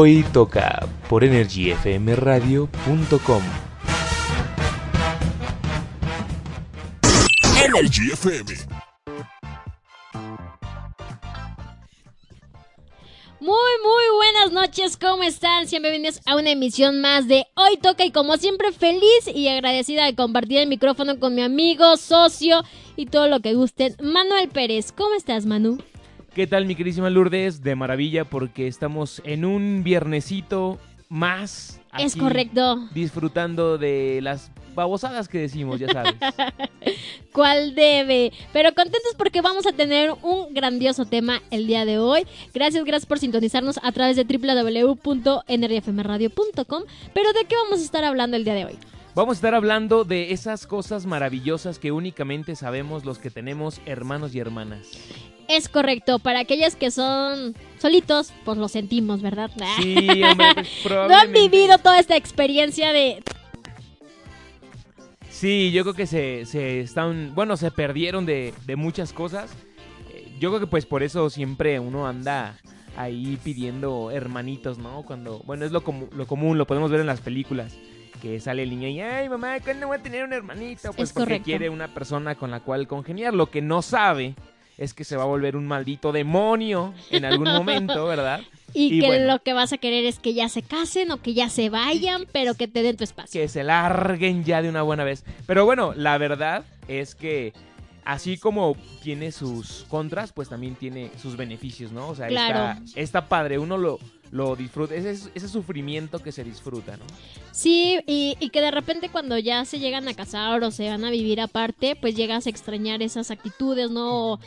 Hoy toca por energyfmradio.com. Energy FM. Muy, muy buenas noches, ¿cómo están? Siempre bienvenidos a una emisión más de Hoy Toca y como siempre feliz y agradecida de compartir el micrófono con mi amigo, socio y todo lo que gusten, Manuel Pérez. ¿Cómo estás, Manu? ¿Qué tal mi queridísima Lourdes? De maravilla porque estamos en un viernesito más. Es correcto. Disfrutando de las babosadas que decimos, ya sabes. ¿Cuál debe? Pero contentos porque vamos a tener un grandioso tema el día de hoy. Gracias, gracias por sintonizarnos a través de www.nrfmradio.com. Pero ¿de qué vamos a estar hablando el día de hoy? Vamos a estar hablando de esas cosas maravillosas que únicamente sabemos los que tenemos hermanos y hermanas. Es correcto, para aquellos que son solitos, pues lo sentimos, ¿verdad? Sí, hombre, pues, no han probablemente- vivido toda esta experiencia de... Sí, yo creo que se, se están, bueno, se perdieron de, de muchas cosas. Eh, Yo creo que pues por eso siempre uno anda ahí pidiendo hermanitos, ¿no? Cuando, bueno, es lo, comu- lo común, lo podemos ver en las películas. Que sale el niño y, ay mamá, ¿cuándo voy a tener un hermanito? Pues Es porque correcto. quiere una persona con la cual congeniar. Lo que no sabe es que se va a volver un maldito demonio en algún momento, ¿verdad? Y, Y que bueno. lo que vas a querer es que ya se casen o que ya se vayan, pero que te den tu espacio. que se larguen ya de una buena vez. Pero bueno, la verdad es que así como tiene sus contras, pues también tiene sus beneficios, ¿no? O sea, Claro. está, está padre, uno lo, lo disfruta, ese, ese sufrimiento que se disfruta, ¿no? Sí, y, y que de repente cuando ya se llegan a casar o se van a vivir aparte, pues llegas a extrañar esas actitudes, ¿no? O,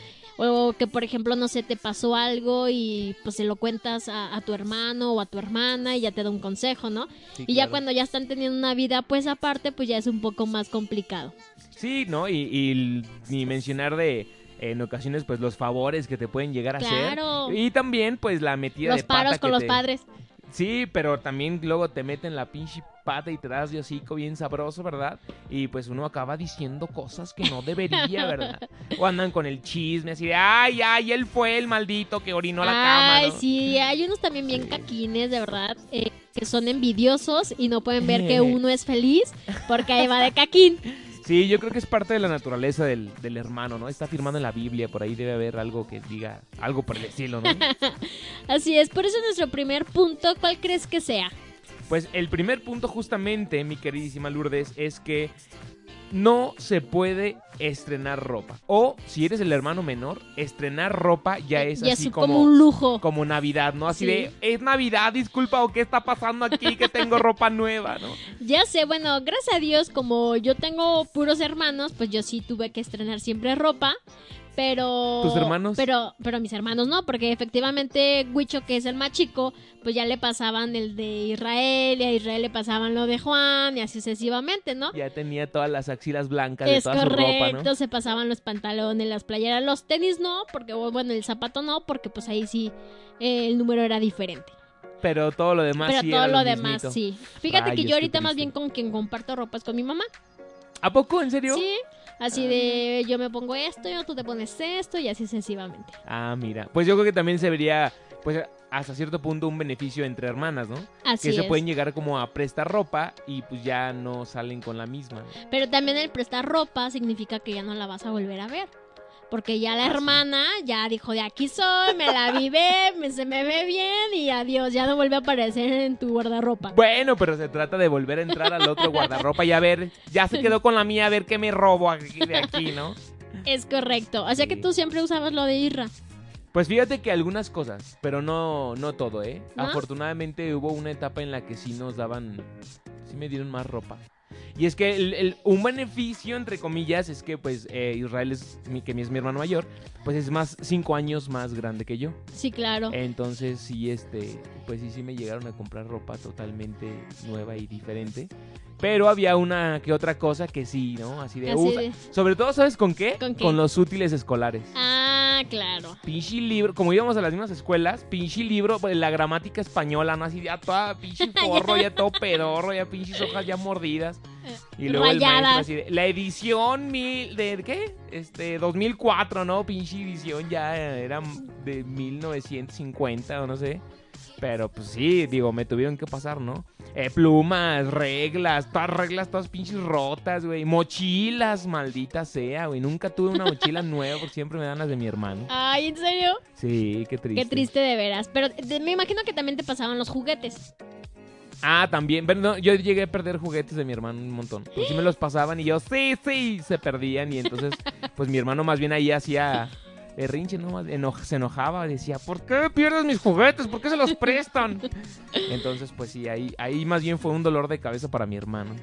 o que, por ejemplo, no sé, te pasó algo y pues se lo cuentas a, a tu hermano o a tu hermana y ya te da un consejo, ¿no? Sí, y ya cuando ya están teniendo una vida pues aparte, pues ya es un poco más complicado. Sí, ¿no? Y, ni mencionar de en ocasiones pues los favores que te pueden llegar a Claro. hacer. Y también pues la metida Los de pata paros con que los te- padres. Sí, pero también luego te meten la pinche pata y te das de hocico bien sabroso, ¿verdad? Y pues uno acaba diciendo cosas que no debería, ¿verdad? O andan con el chisme así de, ay, ay, él fue el maldito que orinó la cama, Ay, ¿no? sí, hay unos también bien Sí. caquines, de verdad, eh, que son envidiosos y no pueden ver que uno es feliz porque ahí va de caquín. Sí, yo creo que es parte de la naturaleza del, del hermano, ¿no? Está firmando en la Biblia, por ahí debe haber algo que diga algo por el estilo, ¿no? Así es, por eso nuestro primer punto, ¿cuál crees que sea? Pues el primer punto justamente, mi queridísima Lourdes, es que no se puede estrenar ropa. O si eres el hermano menor, estrenar ropa ya es Ya así es como, como un lujo. como Navidad, ¿no? Así Sí. de, es Navidad, disculpa, o qué está pasando aquí, que tengo ropa nueva, ¿no? Ya sé, bueno, gracias a Dios, como yo tengo puros hermanos, pues yo sí tuve que estrenar siempre ropa. Pero. ¿Tus hermanos? Pero, pero mis hermanos no, porque efectivamente Huicho, que es el más chico, pues ya le pasaban el de Israel, y a Israel le pasaban lo de Juan, y así sucesivamente, ¿no? Ya tenía todas las axilas blancas de Es toda correcto, su ropa, ¿no? se pasaban los pantalones, las playeras, los tenis no, porque bueno, el zapato no, porque pues ahí sí eh, el número era diferente. Pero todo lo demás Pero sí todo era lo demás mismito. sí. Fíjate que yo ahorita más bien con quien comparto ropa es con mi mamá. ¿A poco? ¿En serio? Sí, así de yo me pongo esto, yo tú te pones esto y así sucesivamente. Ah, mira. Pues yo creo que también se vería, pues hasta cierto punto, un beneficio entre hermanas, ¿no? Así que se es. pueden llegar como a prestar ropa y pues ya no salen con la misma. ¿no? Pero también el prestar ropa significa que ya no la vas a volver a ver. Porque ya la Ah, hermana ya dijo de aquí soy, me la vive, me, se me ve bien y adiós, ya no vuelve a aparecer en tu guardarropa. Bueno, pero se trata de volver a entrar al otro guardarropa y a ver, ya se quedó con la mía, a ver qué me robo aquí, de aquí, ¿no? Es correcto. O sea que tú siempre usabas lo de Irra. Pues fíjate que algunas cosas, pero no, no todo, ¿eh? ¿No? Afortunadamente hubo una etapa en la que sí nos daban, sí me dieron más ropa. Y es que el- el- un beneficio, entre comillas, es que pues eh, Israel es mi, que es mi hermano mayor, pues es más, cinco años más grande que yo. Sí, claro. Entonces sí, este, pues sí, sí me llegaron a comprar ropa totalmente nueva y diferente. Pero había una que otra cosa que sí, ¿no? Así de... Así usa- de- Sobre todo, ¿sabes con qué? ¿Con qué? los útiles escolares. Ah, claro. Pinche libro, como íbamos a las mismas escuelas, pinche libro, pues, la gramática española, ¿no? Así ya toda pinche forro, ya todo pedorro, ya pinches hojas ya mordidas. Y luego el maestro así de, la edición mil, de ¿qué? Este, 2004, ¿no? Pinche edición ya era de 1950 o no sé. Pero pues sí, digo, me tuvieron que pasar, ¿no? Eh, plumas, reglas, todas reglas, todas pinches rotas, güey. Mochilas, maldita sea, güey. Nunca tuve una mochila nueva porque siempre me dan las de mi hermano. Ay, ¿en serio? Sí, qué triste. Qué triste de veras. Pero me imagino que también te pasaban los juguetes. Ah, también. Pero no, yo llegué a perder juguetes de mi hermano un montón. Porque sí me los pasaban y yo, sí, sí, se perdían. Y entonces, pues mi hermano más bien ahí hacía berrinche, ¿no? Eno- se enojaba, decía, ¿por qué pierdes mis juguetes? ¿Por qué se los prestan? Entonces, pues sí, ahí, ahí más bien fue un dolor de cabeza para mi hermano.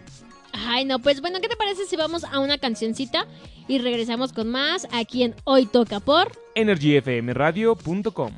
Ay, no, pues bueno, ¿qué te parece si vamos a una cancioncita y regresamos con más aquí en Hoy Toca por... EnergyFMradio.com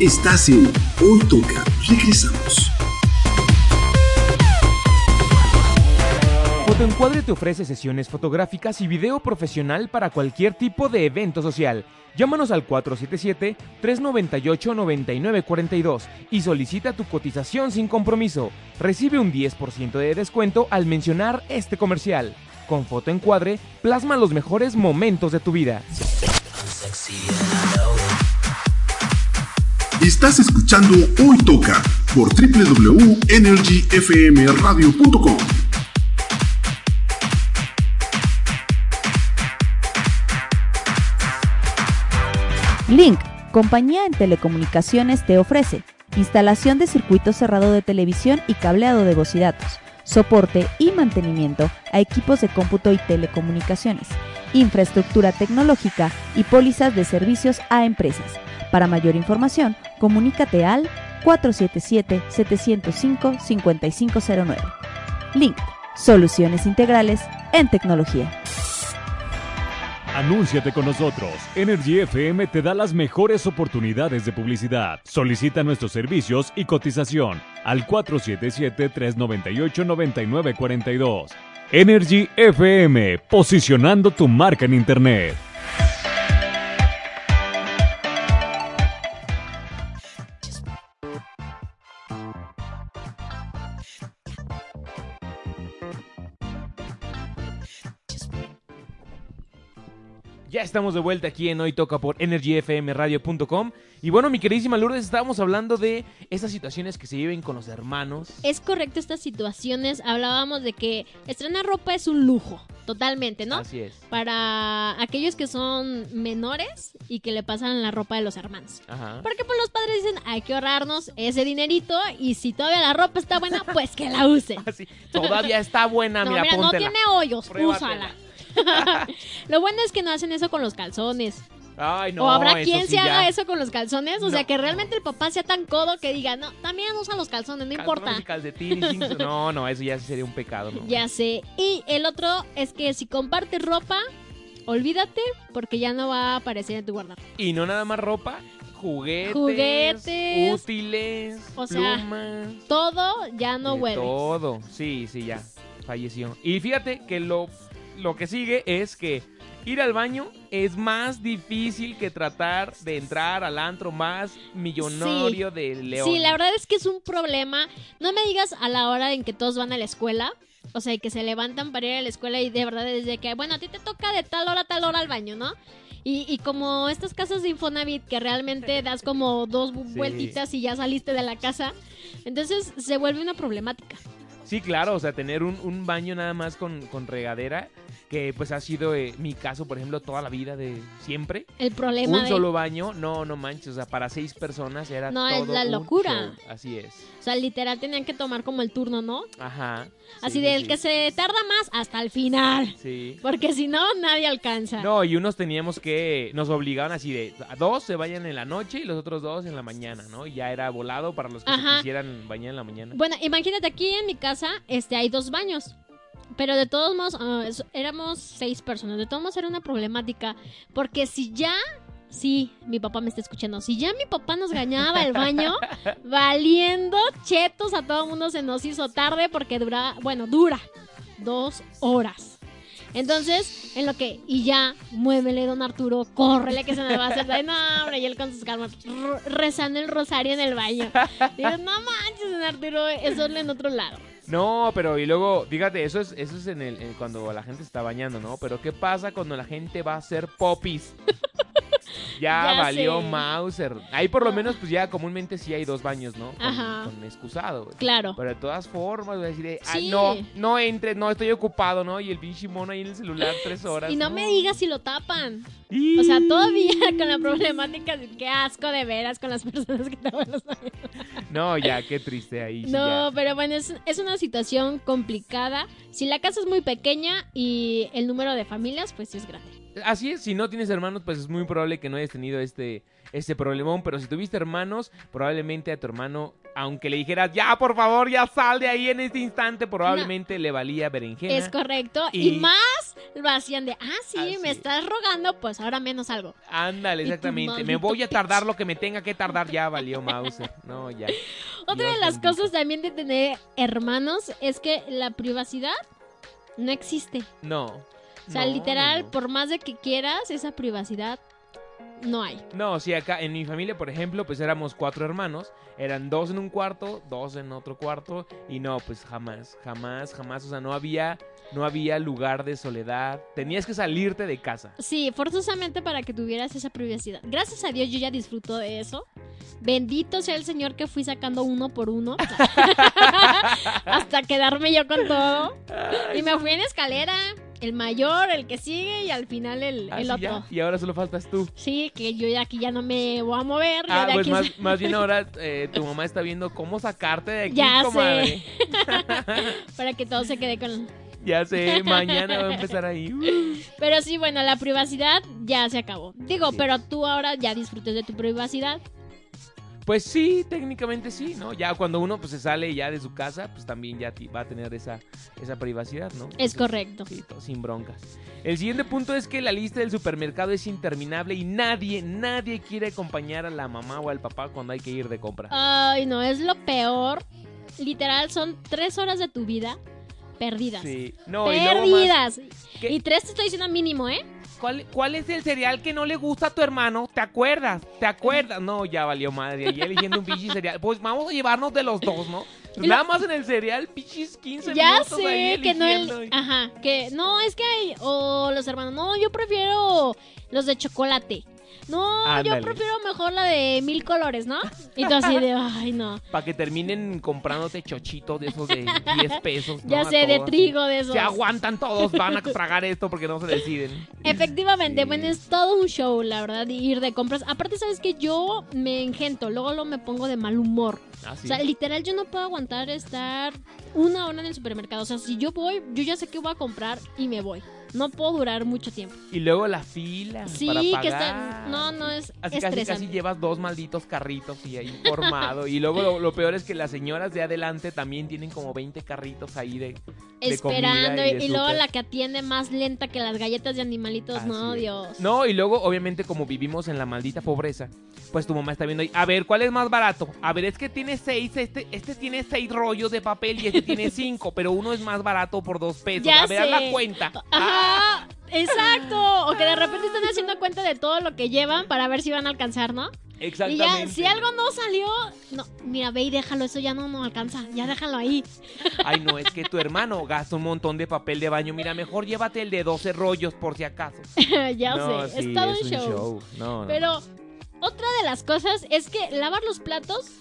Estás en Hoy Toca. Regresamos. Fotoencuadre te ofrece sesiones fotográficas y video profesional para cualquier tipo de evento social. Llámanos al 477-398-9942 y solicita tu cotización sin compromiso. Recibe un 10% de descuento al mencionar este comercial. Con Fotoencuadre, plasma los mejores momentos de tu vida. Estás escuchando Hoy Toca por www.energyfmradio.com. Link, compañía en telecomunicaciones, te ofrece instalación de circuito cerrado de televisión y cableado de voz y datos, soporte y mantenimiento a equipos de cómputo y telecomunicaciones, infraestructura tecnológica y pólizas de servicios a empresas. Para mayor información, comunícate al 477-705-5509. Link, soluciones integrales en tecnología. Anúnciate con nosotros. Energy FM te da las mejores oportunidades de publicidad. Solicita nuestros servicios y cotización al 477-398-9942. Energy FM, posicionando tu marca en Internet. Ya estamos de vuelta aquí en Hoy Toca por energyfmradio.com. Y bueno, mi queridísima Lourdes, estábamos hablando de esas situaciones que se viven con los hermanos. Es correcto estas situaciones. Hablábamos de que estrenar ropa es un lujo, totalmente, ¿no? Así es. Para aquellos que son menores y que le pasan la ropa de los hermanos. Ajá. Porque pues los padres dicen, hay que ahorrarnos ese dinerito y si todavía la ropa está buena, pues que la usen. Así, todavía está buena, No, mira, mira, no tiene hoyos, Pruébatela. úsala. Lo bueno es que no hacen eso con los calzones. Ay, no, o habrá quien sí se haga ya. eso con los calzones. O sea, que realmente el papá sea tan codo que diga, no, también usa los calzones, no importa. Y No, no, eso ya sería un pecado, ¿no? Ya sé. Y el otro es que si compartes ropa, olvídate porque ya no va a aparecer en tu guardarropa. Y no nada más ropa, juguetes, Juguetes. útiles, O sea, plumas. Todo ya no huele. Todo, sí, sí, ya. Falleció. Y fíjate que lo, lo que sigue es que ir al baño es más difícil que tratar de entrar al antro más millonario de León. Sí, la verdad es que es un problema. No me digas a la hora en que todos van a la escuela. O sea, que se levantan para ir a la escuela y de verdad desde que, bueno, a ti te toca de tal hora a tal hora al baño, ¿no? Y, y como estas casas de Infonavit que realmente das como dos vu- Sí. vueltitas y ya saliste de la casa, entonces se vuelve una problemática. Sí, claro, o sea, tener un, un baño nada más con, con regadera, que pues ha sido eh, mi caso, por ejemplo, toda la vida de siempre. El problema Un de... solo baño, no, no manches, o sea, para seis personas era No, es la locura. show. Así es. O sea, literal tenían que tomar como el turno, ¿no? Ajá. Así sí, del sí, que se tarda más hasta el final. Sí. Porque si no, nadie alcanza. No, y unos teníamos que, nos obligaban así de, a dos se vayan en la noche y los otros dos en la mañana, ¿no? Y ya era volado para los que se quisieran bañar en la mañana. Bueno, imagínate, aquí en mi casa este, hay dos baños. Pero de todos modos, ah, éramos seis personas. De todos modos era una problemática. Porque si ya, sí, mi papá me está escuchando. Si ya mi papá nos gañaba el baño, valiendo chetos a todo mundo se nos hizo tarde porque dura, bueno, dura dos horas. Entonces, en lo que, y ya, muévele, don Arturo, córrele que se me va a hacer. No, hombre, y él con sus calmas, rezando el rosario en el baño. Digo, no manches, don Arturo, eso es en otro lado. No, pero y luego, fíjate, eso es, eso es en el, en cuando la gente está bañando, ¿no? Pero ¿qué pasa cuando la gente va a hacer popis? Ya, Ya valió sé. Mauser. Ahí por lo menos, pues ya comúnmente sí hay dos baños, ¿no? Con, Ajá. con excusado, güey. Claro. Pero de todas formas, voy a decir, de, "Ay, Sí. no, no entres, no, estoy ocupado, ¿no? Y el pinche mono ahí en el celular tres horas. Y no me digas si lo tapan. Y- O sea, todavía con la problemática de qué asco de veras con las personas que tapan los baños. No, ya, qué triste ahí. No, pero bueno, es, es una situación complicada. Si la casa es muy pequeña y el número de familias, pues sí es grande. Así es, si no tienes hermanos, pues es muy probable que no hayas tenido este, este problemón. Pero si tuviste hermanos, probablemente a tu hermano, aunque le dijeras, ya, por favor, ya sal de ahí en este instante, probablemente le valía berenjena. Es correcto. Y, Y- más lo hacían de, ah, sí, Así me es. estás rogando, pues ahora menos algo. Ándale, exactamente. Me voy a tardar lo que me tenga que tardar, ya valió Mauser. No, ya. Otra Dios de las bendito. cosas también de tener hermanos es que la privacidad no existe. No. O sea, No, literal, no, por más de que quieras, esa privacidad no hay. No, sí, acá en mi familia, por ejemplo, pues éramos cuatro hermanos. Eran dos en un cuarto, dos en otro cuarto. Y no, pues jamás, jamás, jamás. O sea, no había, no había lugar de soledad. Tenías que salirte de casa. Sí, forzosamente para que tuvieras esa privacidad. Gracias a Dios yo ya disfruto de eso. Bendito sea el Señor que fui sacando uno por uno. hasta quedarme yo con todo. Y me fui en escalera. El mayor, el que sigue y al final el, Ah, el sí, otro. ya. Y ahora solo faltas tú. Sí, que yo ya aquí ya no me voy a mover. Ah, de pues aquí más, más bien ahora eh, tu mamá está viendo cómo sacarte de aquí, Ya comadre. para que todo se quede con... Ya sé, mañana va a empezar ahí. Pero sí, bueno, la privacidad ya se acabó. Digo, Sí. pero tú ahora ya disfrutes de tu privacidad. Pues sí, técnicamente sí, ¿no? Ya cuando uno pues se sale ya de su casa, pues también ya va a tener esa, esa privacidad, ¿no? Es correcto. Sí, todo sin broncas. El siguiente punto es que la lista del supermercado es interminable y nadie, nadie quiere acompañar a la mamá o al papá cuando hay que ir de compra. Ay, no, es lo peor. Literal, son tres horas de tu vida perdidas. Sí. No, y luego más, perdidas. Y tres te estoy diciendo mínimo, ¿eh? ¿Cuál, ¿Cuál es el cereal que no le gusta a tu hermano? ¿Te acuerdas? ¿Te acuerdas? No, ya valió madre. Y eligiendo un pichi cereal. Pues vamos a llevarnos de los dos, ¿no? Nada más en el cereal, pichis 15 Ya minutos ahí sé que no el, ajá, que no es que hay o los hermanos, no, yo prefiero los de chocolate. No, Ándale. yo prefiero mejor la de mil colores, ¿no? Y tú así de, ay, no. Para que terminen comprándote chochitos de esos de 10 pesos. ¿no? Ya sé, de trigo de esos. Se aguantan todos, van a tragar esto porque no se deciden. Efectivamente, Sí. bueno, es todo un show, la verdad, ir de compras. Aparte, ¿sabes que Yo me engento, luego, luego me pongo de mal humor. Así. O sea, literal, yo no puedo aguantar estar una hora en el supermercado. O sea, si yo voy, yo ya sé que voy a comprar y me voy. No puedo durar mucho tiempo. Y luego la fila. Sí, para que pagar. está... No, no, es Así casi, estresante. casi llevas dos malditos carritos y ahí formado. y luego lo, lo peor es que las señoras de adelante también tienen como 20 carritos ahí de. Esperando. y Y, de y luego la que atiende más lenta que las galletas de animalitos. Así no, es. Dios. No, y luego, obviamente, como vivimos en la maldita pobreza, pues tu mamá está viendo ahí. A ver, ¿cuál es más barato? A ver, es que tiene seis, este, este tiene seis rollos de papel y este tiene cinco, pero uno es más barato por dos pesos. Ya a ver, haz la cuenta. Ajá, exacto. O que de repente están haciendo cuenta de todo lo que llevan para ver si van a alcanzar, ¿no? Y exactamente. ya, si algo no salió, no, mira, ve y déjalo, eso ya no nos alcanza, ya déjalo ahí. Ay, no, es que tu hermano gasta un montón de papel de baño. Mira, mejor llévate el de 12 rollos por si acaso. ya No, sé, sí, es todo es un show. No, no. Pero otra de las cosas es que lavar los platos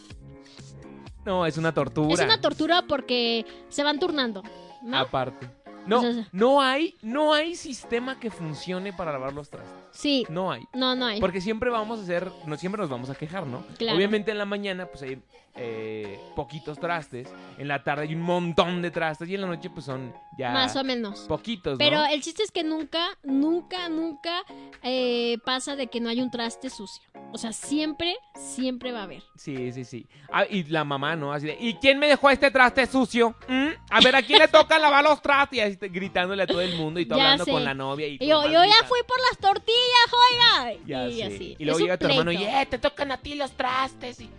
No, es una tortura. es una tortura porque se van turnando, ¿no? Aparte. No, no hay, no hay sistema que funcione para lavar los trastes. Sí, No hay. no, no hay. Porque siempre vamos a hacer, no siempre nos vamos a quejar, ¿no? Claro. Obviamente en la mañana pues hay eh, poquitos trastes, en la tarde hay un montón de trastes y en la noche pues son ya Más o menos. poquitos, ¿no? Pero el chiste es que nunca, nunca, nunca eh, pasa de que no hay un traste sucio. O sea, siempre, siempre va a haber. Sí, sí, sí. Ah, y la mamá, ¿no? Así de, ¿y quién me dejó este traste sucio? ¿Mm? A ver, ¿a quién le toca lavar los trastes? Y así gritándole a todo el mundo y Ya hablando sé. con la novia. Y, Y tú yo, yo ya fui por las tortillas, Ya y así. Y luego llega tu hermano y. ¡eh! Te tocan a ti los trastes. Y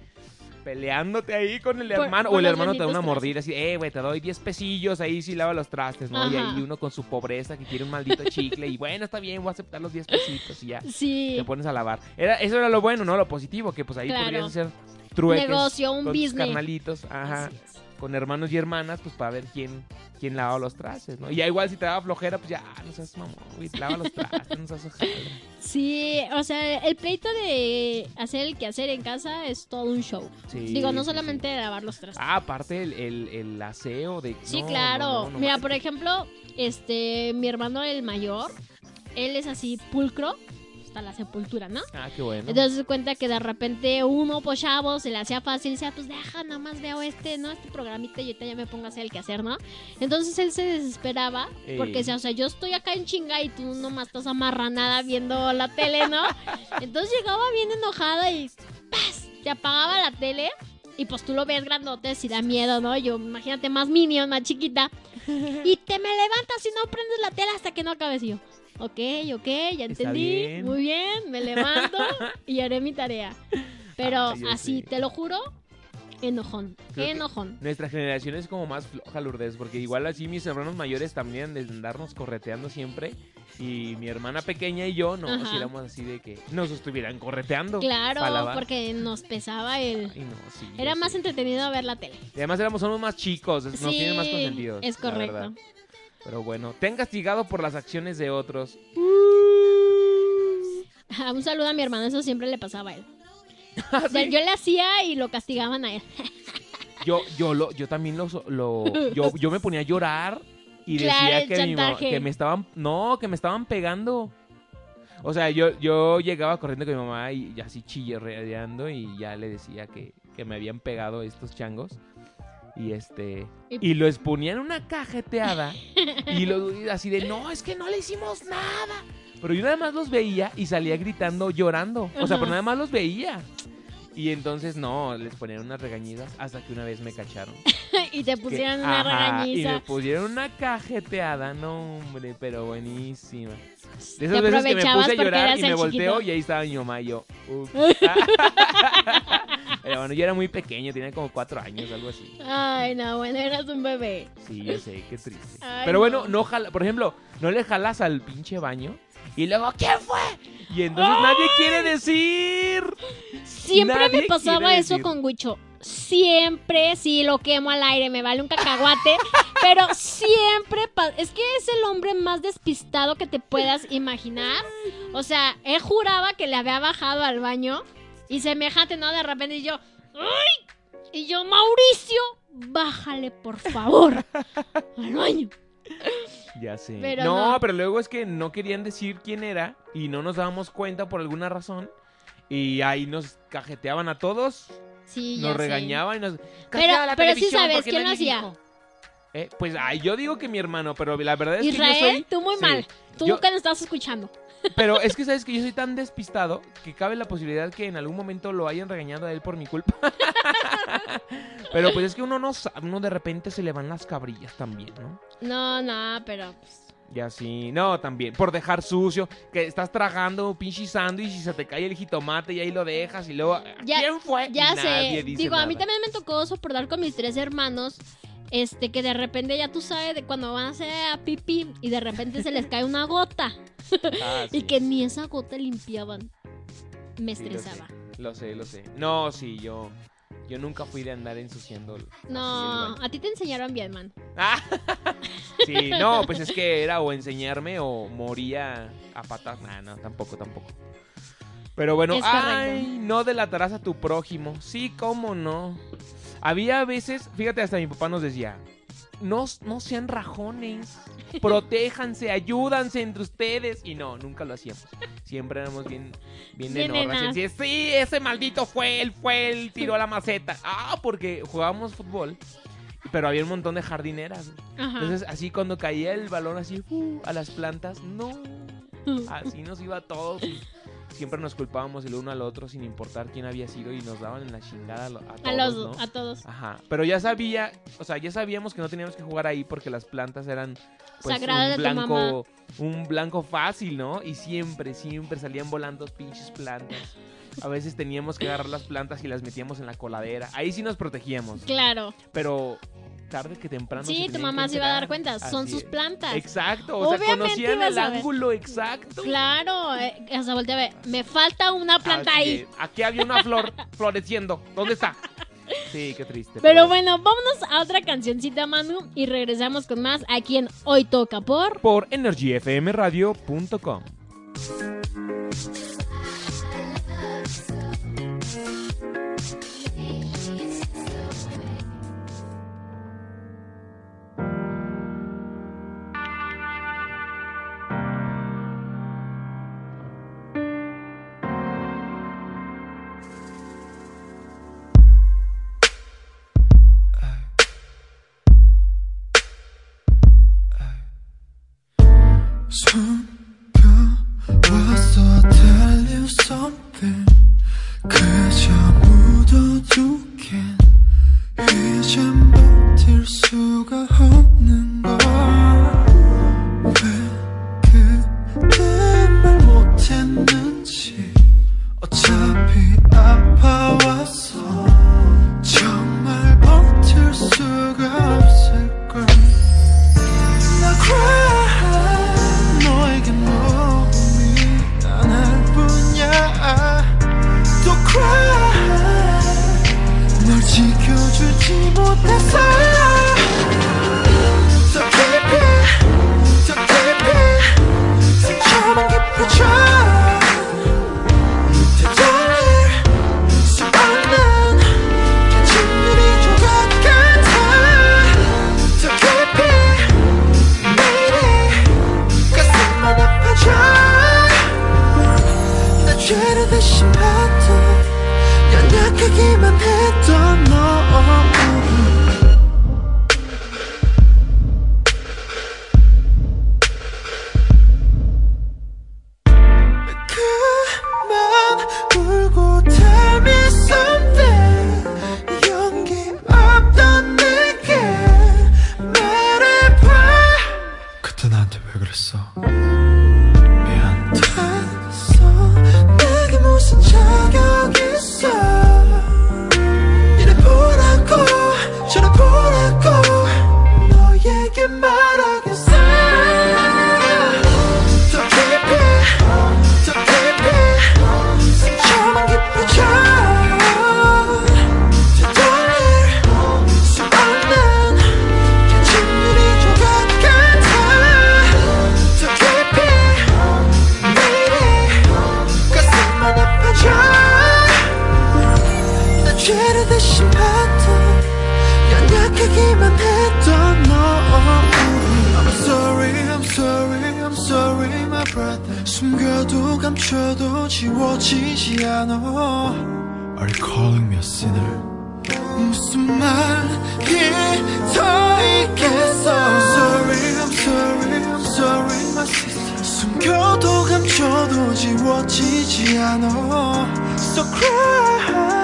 peleándote ahí con el hermano. por o el hermano te da una mordida así, eh, güey, te doy 10 pesillos, ahí sí lava los trastes, ¿no? Y ahí uno con su pobreza que quiere un maldito chicle. y bueno, está bien, voy a aceptar los 10 pesitos y ya. Sí. Te pones a lavar. Era, eso era lo bueno, ¿no? Lo positivo, que pues ahí Claro. podrías hacer trueques. Negocio, un con tus business. carnalitos, ajá. Así es. Con hermanos y hermanas, pues para ver quién, quién lava los trastes, ¿no? Y ya igual si te daba flojera, pues ya, no seas mamón, güey, lava los trastes, no seas ojada. Sí, o sea, el pleito de hacer el quehacer en casa es todo un show. Sí, Digo, no sí, solamente de lavar los trastes. Ah, aparte el, el, el aseo de... sí, no, claro. no, no, no Mira, por ejemplo, este, mi hermano el mayor, él es así pulcro hasta la sepultura, ¿no? Ah, qué bueno. Entonces se cuenta que de repente uno, pues chavo, se le hacía fácil, decía, pues deja, nada más veo este, ¿no? Este programita y ahorita ya me pongo a hacer el quehacer, ¿no? Entonces él se desesperaba porque decía, o sea, yo estoy acá en chinga y tú nomás estás amarranada viendo la tele, ¿no? Entonces llegaba bien enojada y ¡paz! te apagaba la tele y pues tú lo ves grandote si da miedo, ¿no? Yo, imagínate, más minion, más chiquita. Y te me levantas y no prendes la tele hasta que no acabes Y yo. Ok, ok, ya entendí. bien. Muy bien, me levanto y haré mi tarea. Pero yo así, te lo juro, Enojón, Creo enojón. Nuestra generación es como más floja, Lourdes, porque igual así mis hermanos mayores también de andarnos correteando siempre. Y mi hermana pequeña y yo, no, si éramos así de que nos estuvieran correteando. Claro, porque nos pesaba el... Y no, sí, Era más entretenido ver la tele. Y además éramos, somos más chicos, nos tienen más consentidos. es correcto. Pero bueno, te han castigado por las acciones de otros. Ah, Un saludo a mi hermano, eso siempre le pasaba a él. Ah, O sea, yo le hacía y lo castigaban a él. Yo, yo, lo, yo también lo, lo yo, yo me ponía a llorar y Claro, decía que, mi mamá- que me estaban, no, que me estaban pegando. O sea, yo, yo llegaba corriendo con mi mamá y, y así chillerreando y ya le decía que, que me habían pegado estos changos. Y este, Y- y lo exponía en una cajeteada y así de, no, es que no le hicimos nada. Pero yo nada más los veía y salía gritando, llorando. O sea, Ajá. pero nada más los veía. Y entonces no, les ponían unas regañidas hasta que una vez me cacharon. y te Que- pusieron una ajá, Y me regañiza. pusieron una cajeteada, no hombre, pero buenísima. De esas veces que me puse a llorar y me volteo y ahí estaba mi mamá y yo. ups. Pero bueno, yo era muy pequeño, tenía como cuatro años, algo así. Ay, no, bueno, eras un bebé. Sí, yo sé, qué triste. Ay, Pero bueno, no. no jala, por ejemplo, no le jalas al pinche baño y luego, ¿quién fue? Y entonces nadie quiere decir. Siempre Nadie me pasaba eso decir. con Huicho. Siempre, sí, lo quemo al aire, me vale un cacahuate. pero siempre, es que es el hombre más despistado que te puedas imaginar. O sea, él juraba que le había bajado al baño y semejante, ¿no? De repente y yo, ¡ay! Y yo, Mauricio, bájale, por favor, al baño. Ya sé. Pero no, no. pero luego es que no querían decir quién era y no nos dábamos cuenta por alguna razón. Y ahí nos cajeteaban a todos, Sí, ya nos sé. regañaban y nos... Pero, "Castigada la pero sí sabes quién lo hacía. dijo". Eh, pues ay, yo digo que mi hermano, pero la verdad es que yo Israel, soy... tú muy sí. mal. Tú Yo- nos estás escuchando. Pero es que sabes que yo soy tan despistado que cabe la posibilidad que en algún momento lo hayan regañado a él por mi culpa. pero pues es que uno no sabe, uno de repente se le van las cabrillas también, ¿no? No, no, pero pues, Y así, no, también, por dejar sucio, que estás tragando un pinche sándwich y se te cae el jitomate y ahí lo dejas y luego, Ya- ¿quién fue? Ya nadie sé. dice Digo, a mí también me tocó soportar con mis tres hermanos. Este, que de repente ya tú sabes de cuando van a hacer a pipí y de repente se les cae una gota Ah, y que ni esa gota limpiaban. Me sí, lo sé, estresaba. Lo sé, lo sé. No, sí, yo, yo nunca fui de andar ensuciando. No, a ti te enseñaron bien, man. Ah, sí, no, pues es que era o enseñarme o moría a patas. Nah, no, tampoco, tampoco. Pero bueno, Es correcto. ay, no delatarás a tu prójimo. Sí, cómo no. Había veces, fíjate, hasta mi papá nos decía, no, no sean rajones, protéjanse, ayúdanse entre ustedes. Y no, nunca lo hacíamos. Siempre éramos bien, bien, Bien decía, sí, ese maldito fue él, fue él, tiró la maceta. Ah, porque jugábamos fútbol. Pero había un montón de jardineras. Ajá. Entonces, así cuando caía el balón así uh, a las plantas, no. Así nos iba a todos. Siempre nos culpábamos el uno al otro sin importar quién había sido y nos daban en la chingada a, todos, a los ¿no? a todos. Ajá. Pero ya sabía, o sea, ya sabíamos que no teníamos que jugar ahí porque las plantas eran pues, un blanco, un blanco fácil, ¿no? Y siempre, siempre salían volando pinches plantas. A veces teníamos que agarrar las plantas y las metíamos en la coladera. Ahí sí nos protegíamos. Claro. Pero tarde que temprano. se Sí, tu mamá se iba a dar cuenta. Son sus es. plantas. Exacto, o sea, Obviamente conocían ibas el ángulo exacto. Claro. eh, hasta voltea a ver. Me falta una planta Así ahí. es. Aquí había una flor floreciendo. ¿Dónde está? Sí, qué triste. Pero bueno, vámonos a otra cancioncita, Manu, y regresamos con más aquí en Hoy Toca por... Por energyfmradio.com. So. Brother 숨겨도 감춰도 지워지지 않아 Are you calling me a sinner? 무슨 말이 더 있겠어 I'm sorry I'm sorry I'm sorry my sister 숨겨도 감춰도 지워지지 않아 So cry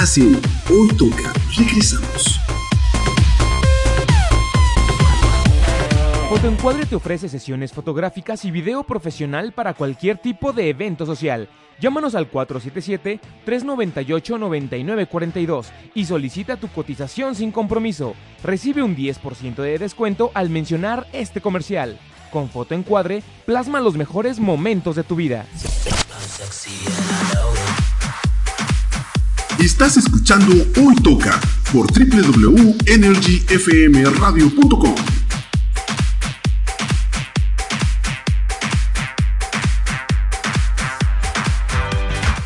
En Hoy Toca. Regresamos. Fotoencuadre te ofrece sesiones fotográficas y video profesional para cualquier tipo de evento social. Llámanos al 477-398-9942 y solicita tu cotización sin compromiso. Recibe un 10% de descuento al mencionar este comercial. Con Fotoencuadre, plasma los mejores momentos de tu vida. Estás escuchando Hoy Toca por www.energyfmradio.com.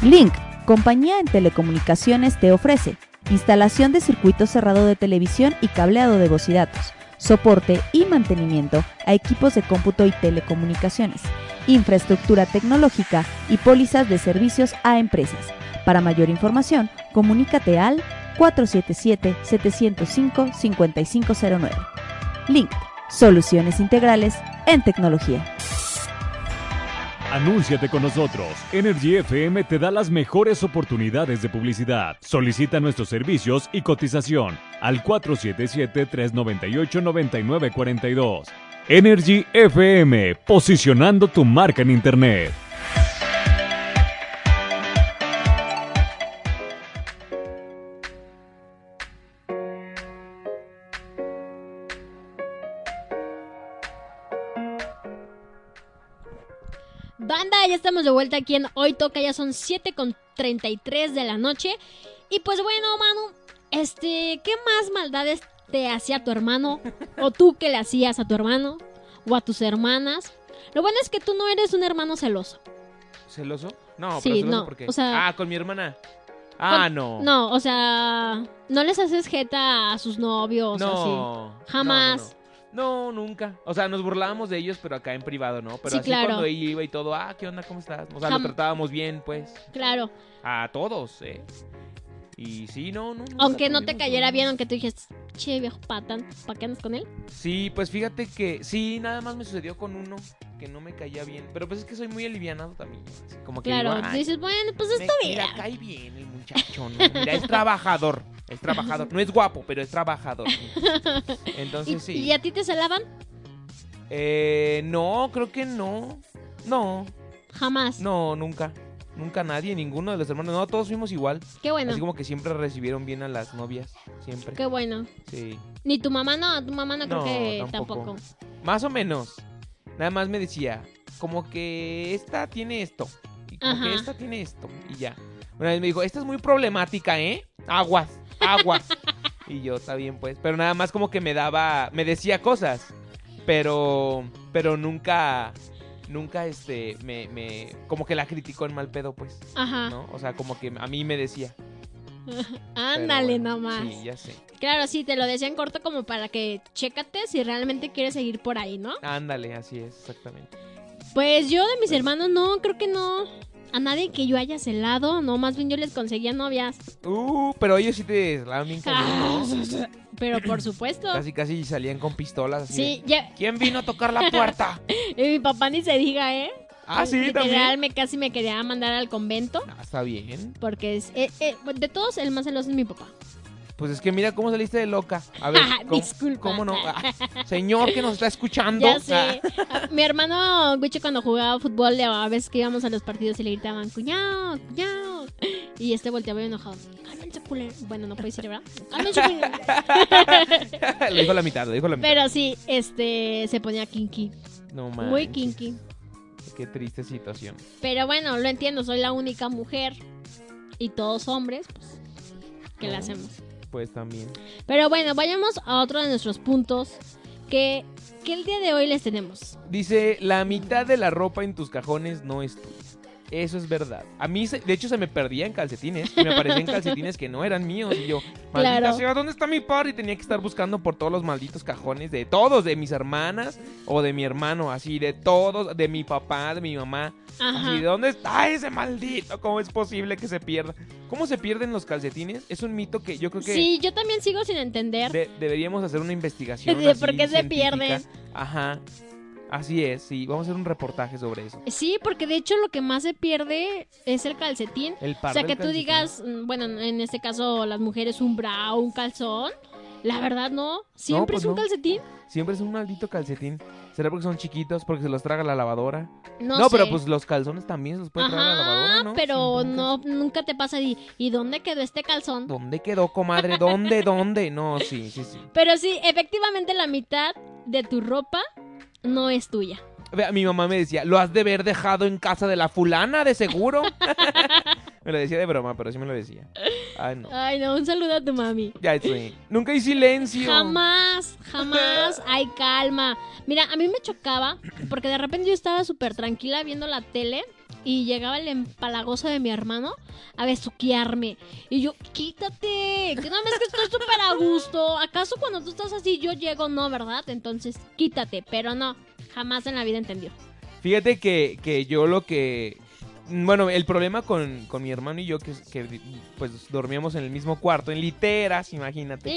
Link, compañía en telecomunicaciones, te ofrece instalación de circuito cerrado de televisión y cableado de voz y datos, soporte y mantenimiento a equipos de cómputo y telecomunicaciones, infraestructura tecnológica y pólizas de servicios a empresas. Para mayor información, comunícate al 477-705-5509. Link, soluciones integrales en tecnología. Anúnciate con nosotros. Energy FM te da las mejores oportunidades de publicidad. Solicita nuestros servicios y cotización al 477-398-9942. Energy FM, posicionando tu marca en Internet. Estamos de vuelta aquí en Hoy Toca, ya son 7 con 33 de la noche. Y pues bueno, Manu, este, ¿qué más maldades te hacía tu hermano? ¿O tú que le hacías a tu hermano? ¿O a tus hermanas? Lo bueno es que tú no eres un hermano celoso. ¿Celoso? No, Sí, pero celoso no, ¿por qué? o sea- ah, con mi hermana. Ah, no. No, o sea, no les haces jeta a sus novios no, así. no, Jamás. No, no, no. Nunca. O sea, nos burlábamos de ellos, pero acá en privado, ¿no? Pero Sí, así claro. cuando iba y todo, ah, ¿qué onda? ¿Cómo estás? O sea, Jam- lo tratábamos bien, pues. Claro. A todos, ¿eh? Y sí, no, no. nunca Aunque no te cayera bien, aunque tú dijes, che, viejo patán, ¿para qué andas con él? Sí, pues fíjate que sí, nada más me sucedió con uno que no me caía bien. Pero pues es que soy muy alivianado también. así como que Claro, digo, "Ay, dices, bueno, pues está mira, bien. cae bien el muchacho, ¿no? Mira, es trabajador. Es trabajador. No es guapo, pero es trabajador. ¿Y, Entonces sí. ¿Y a ti te celaban? Eh, no, creo que no. No, Jamás. no, nunca. Nunca nadie, ninguno de los hermanos. No, todos fuimos igual. Qué bueno, Así como que siempre recibieron bien a las novias. Siempre. qué bueno. Sí. Ni tu mamá no, tu mamá no creo No, que tampoco. tampoco. Más o menos. Nada más me decía, como que esta tiene esto. Y como Ajá. que esta tiene esto. Y ya. Una vez me dijo, esta es muy problemática, ¿eh? Aguas, aguas. y yo, está bien, pues. Pero nada más como que me daba, me decía cosas. Pero, pero nunca, nunca, este, me, me, como que la criticó en mal pedo, pues. Ajá. ¿No? O sea, como que a mí me decía. Ándale bueno, nomás. Sí, ya sé. Claro, sí, te lo decía en corto como para que chécate si realmente quieres seguir por ahí, ¿no? Ándale, así es, exactamente. Pues yo de mis hermanos no, creo que no. A nadie que yo haya celado, no, más bien yo les conseguía novias. Uh, pero ellos sí te daban bien ¿no? Pero por supuesto. Casi, casi salían con pistolas. Así Sí, de, ya, ¿Quién vino a tocar la puerta? y mi papá ni se diga, ¿eh? ah, sí, Literal, también. me casi me quería mandar al convento. Ah, está bien. Porque es, eh, eh, de todos, el más celoso es mi papá. Pues es que mira cómo saliste de loca. A ver, ¿cómo, Disculpa. cómo no? Ah, señor que nos está escuchando. Ya sé. Ah, Mi hermano Guiche cuando jugaba fútbol, a veces que íbamos a los partidos y le gritaban, cuñado, cuñado. Y este volteaba bien enojado. Cálmense, culero. Bueno, no puede decir, ¿verdad? Cálmense, culero. Ah, le dijo la mitad, le dijo la mitad. Pero sí, este, se ponía kinky. no Muy manches, kinky. Qué triste situación. Pero bueno, lo entiendo, soy la única mujer y todos hombres, pues, ¿qué le Ah. hacemos? Pues también. Pero bueno, vayamos a otro de nuestros puntos que, que el día de hoy les tenemos. Dice, la mitad de la ropa en tus cajones no es tuya. Eso es verdad. A mí, se- de hecho, se me perdían calcetines. y Me aparecían calcetines que no eran míos. Y yo, maldita Claro. sea, ¿dónde está mi par? Y tenía que estar buscando por todos los malditos cajones de todos, de mis hermanas o de mi hermano, así, de todos, de mi papá, de mi mamá. Ajá. Así, ¿de dónde está ese maldito? ¿Cómo es posible que se pierda? ¿Cómo se pierden los calcetines? Es un mito que yo creo que Sí, yo también sigo sin entender. de- deberíamos hacer una investigación. De por qué se pierden. Ajá. Así es, sí. Vamos a hacer un reportaje sobre eso. Sí, porque de hecho lo que más se pierde es el calcetín. El par O sea, que tú digas, mm, bueno, en este caso las mujeres un bra o un calzón. La verdad no, siempre pues es un no. calcetín. Siempre es un maldito calcetín. ¿Será porque son chiquitos? ¿Porque se los traga la lavadora? No, No, pero pues los calzones también se los puede tragar la lavadora, ¿no? pero Sin no, broncas. nunca te pasa y, ¿y dónde quedó este calzón? ¿Dónde quedó, comadre? ¿Dónde? ¿Dónde? No, sí, sí, sí. Pero sí, efectivamente la mitad de tu ropa no es tuya. Vea, Mi mamá me decía, lo has de haber dejado en casa de la fulana, de seguro. me lo decía de broma, pero sí me lo decía. Ay, no. Ay, no, un saludo a tu mami. Ya estoy. Nunca hay silencio. Jamás, jamás hay calma. Mira, a mí me chocaba porque de repente yo estaba súper tranquila viendo la tele y llegaba el empalagoso de mi hermano a besuquearme. Y yo, quítate, que no ves que estoy súper a gusto. ¿Acaso cuando tú estás así yo llego? No, ¿verdad? Entonces, quítate, pero no, jamás en la vida entendió. Fíjate que, que yo lo que... Bueno, el problema con, con mi hermano y yo, que, que pues dormíamos en el mismo cuarto, en literas, imagínate.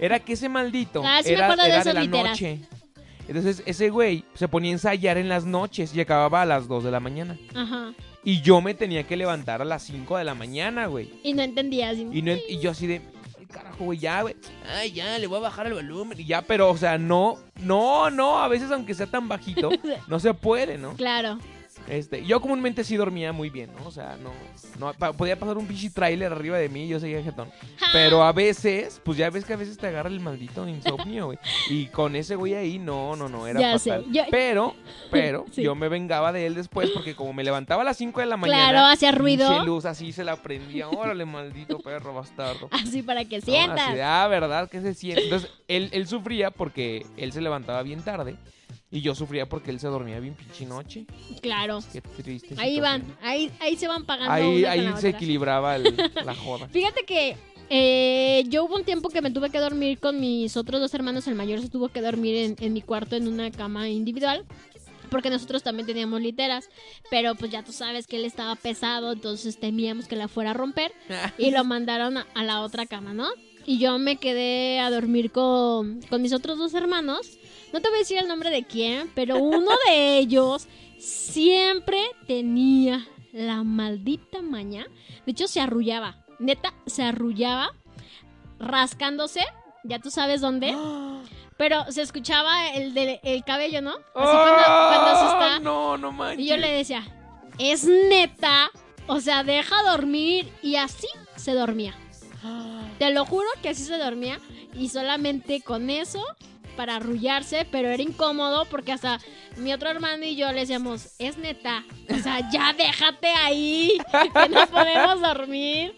Era que ese maldito Ah, sí me era, acuerdo de era la literas. noche. Entonces ese güey se ponía a ensayar en las noches y acababa a las 2 de la mañana. Ajá. Y yo me tenía que levantar a las 5 de la mañana, güey. Y no entendías. Y, no, y yo así de, "Ay, carajo, güey, ya, güey. Ay, ya, le voy a bajar el volumen. Y ya, pero, o sea, no, no, no, a veces aunque sea tan bajito, no se puede, ¿no? Claro. Este, yo comúnmente sí dormía muy bien, ¿no? O sea, no, no pa- podía pasar un pinche trailer arriba de mí y yo seguía jetón. Pero a veces, pues ya ves que a veces te agarra el maldito insomnio, güey. Y con ese güey ahí, no, no, no, era Ya fatal. sé, yo- Pero, pero, Sí. yo me vengaba de él después porque como me levantaba a las 5 de la mañana. Claro, hacía ruido. luz así se la prendía. Órale, maldito perro bastardo. Así para que No, sientas. así ah, ¿verdad? que se siente? Entonces, él, él sufría porque él se levantaba bien tarde. Y yo sufría porque él se dormía bien pinche noche. Claro. Qué triste. Ahí situación. van, ahí, ahí se van pagando. Ahí, una con ahí la se otra. equilibraba el- la joda. Fíjate que eh, yo hubo un tiempo que me tuve que dormir con mis otros dos hermanos. El mayor se tuvo que dormir en, en mi cuarto en una cama individual. Porque nosotros también teníamos literas, pero pues ya tú sabes que él estaba pesado, entonces temíamos que la fuera a romper y lo mandaron a, a la otra cama, ¿no? Y yo me quedé a dormir con, con mis otros dos hermanos. No te voy a decir el nombre de quién, pero uno de ellos siempre tenía la maldita maña. De hecho, se arrullaba. Neta, se arrullaba rascándose. Ya tú sabes dónde. Pero se escuchaba el, de, el cabello, ¿no? Así cuando, cuando se está. ¡Ah! No, no manches. Y yo le decía, es neta. O sea, deja dormir. Y así se dormía. Te lo juro que así se dormía. Y solamente con eso para arrullarse, pero era incómodo porque hasta mi otro hermano y yo le decíamos, es neta, o sea, ya déjate ahí, que no podemos dormir.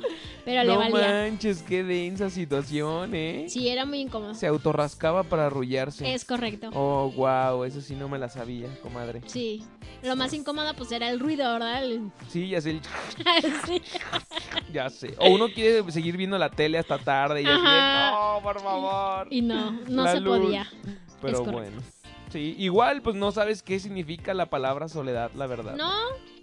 Pero le no valía. manches, qué densa situación, ¿eh? Sí, era muy incómodo. Se autorrascaba para arrullarse. Es correcto. Oh, wow, eso sí no me la sabía, comadre. Sí. Lo más incómodo pues era el ruido, ¿verdad? El- Sí, ya sé, el- Sí. ya sé. O uno quiere seguir viendo la tele hasta tarde y así no, por favor. Y no, no La se luz. podía. Pero es bueno. Sí, igual pues no sabes qué significa la palabra soledad, la verdad. No,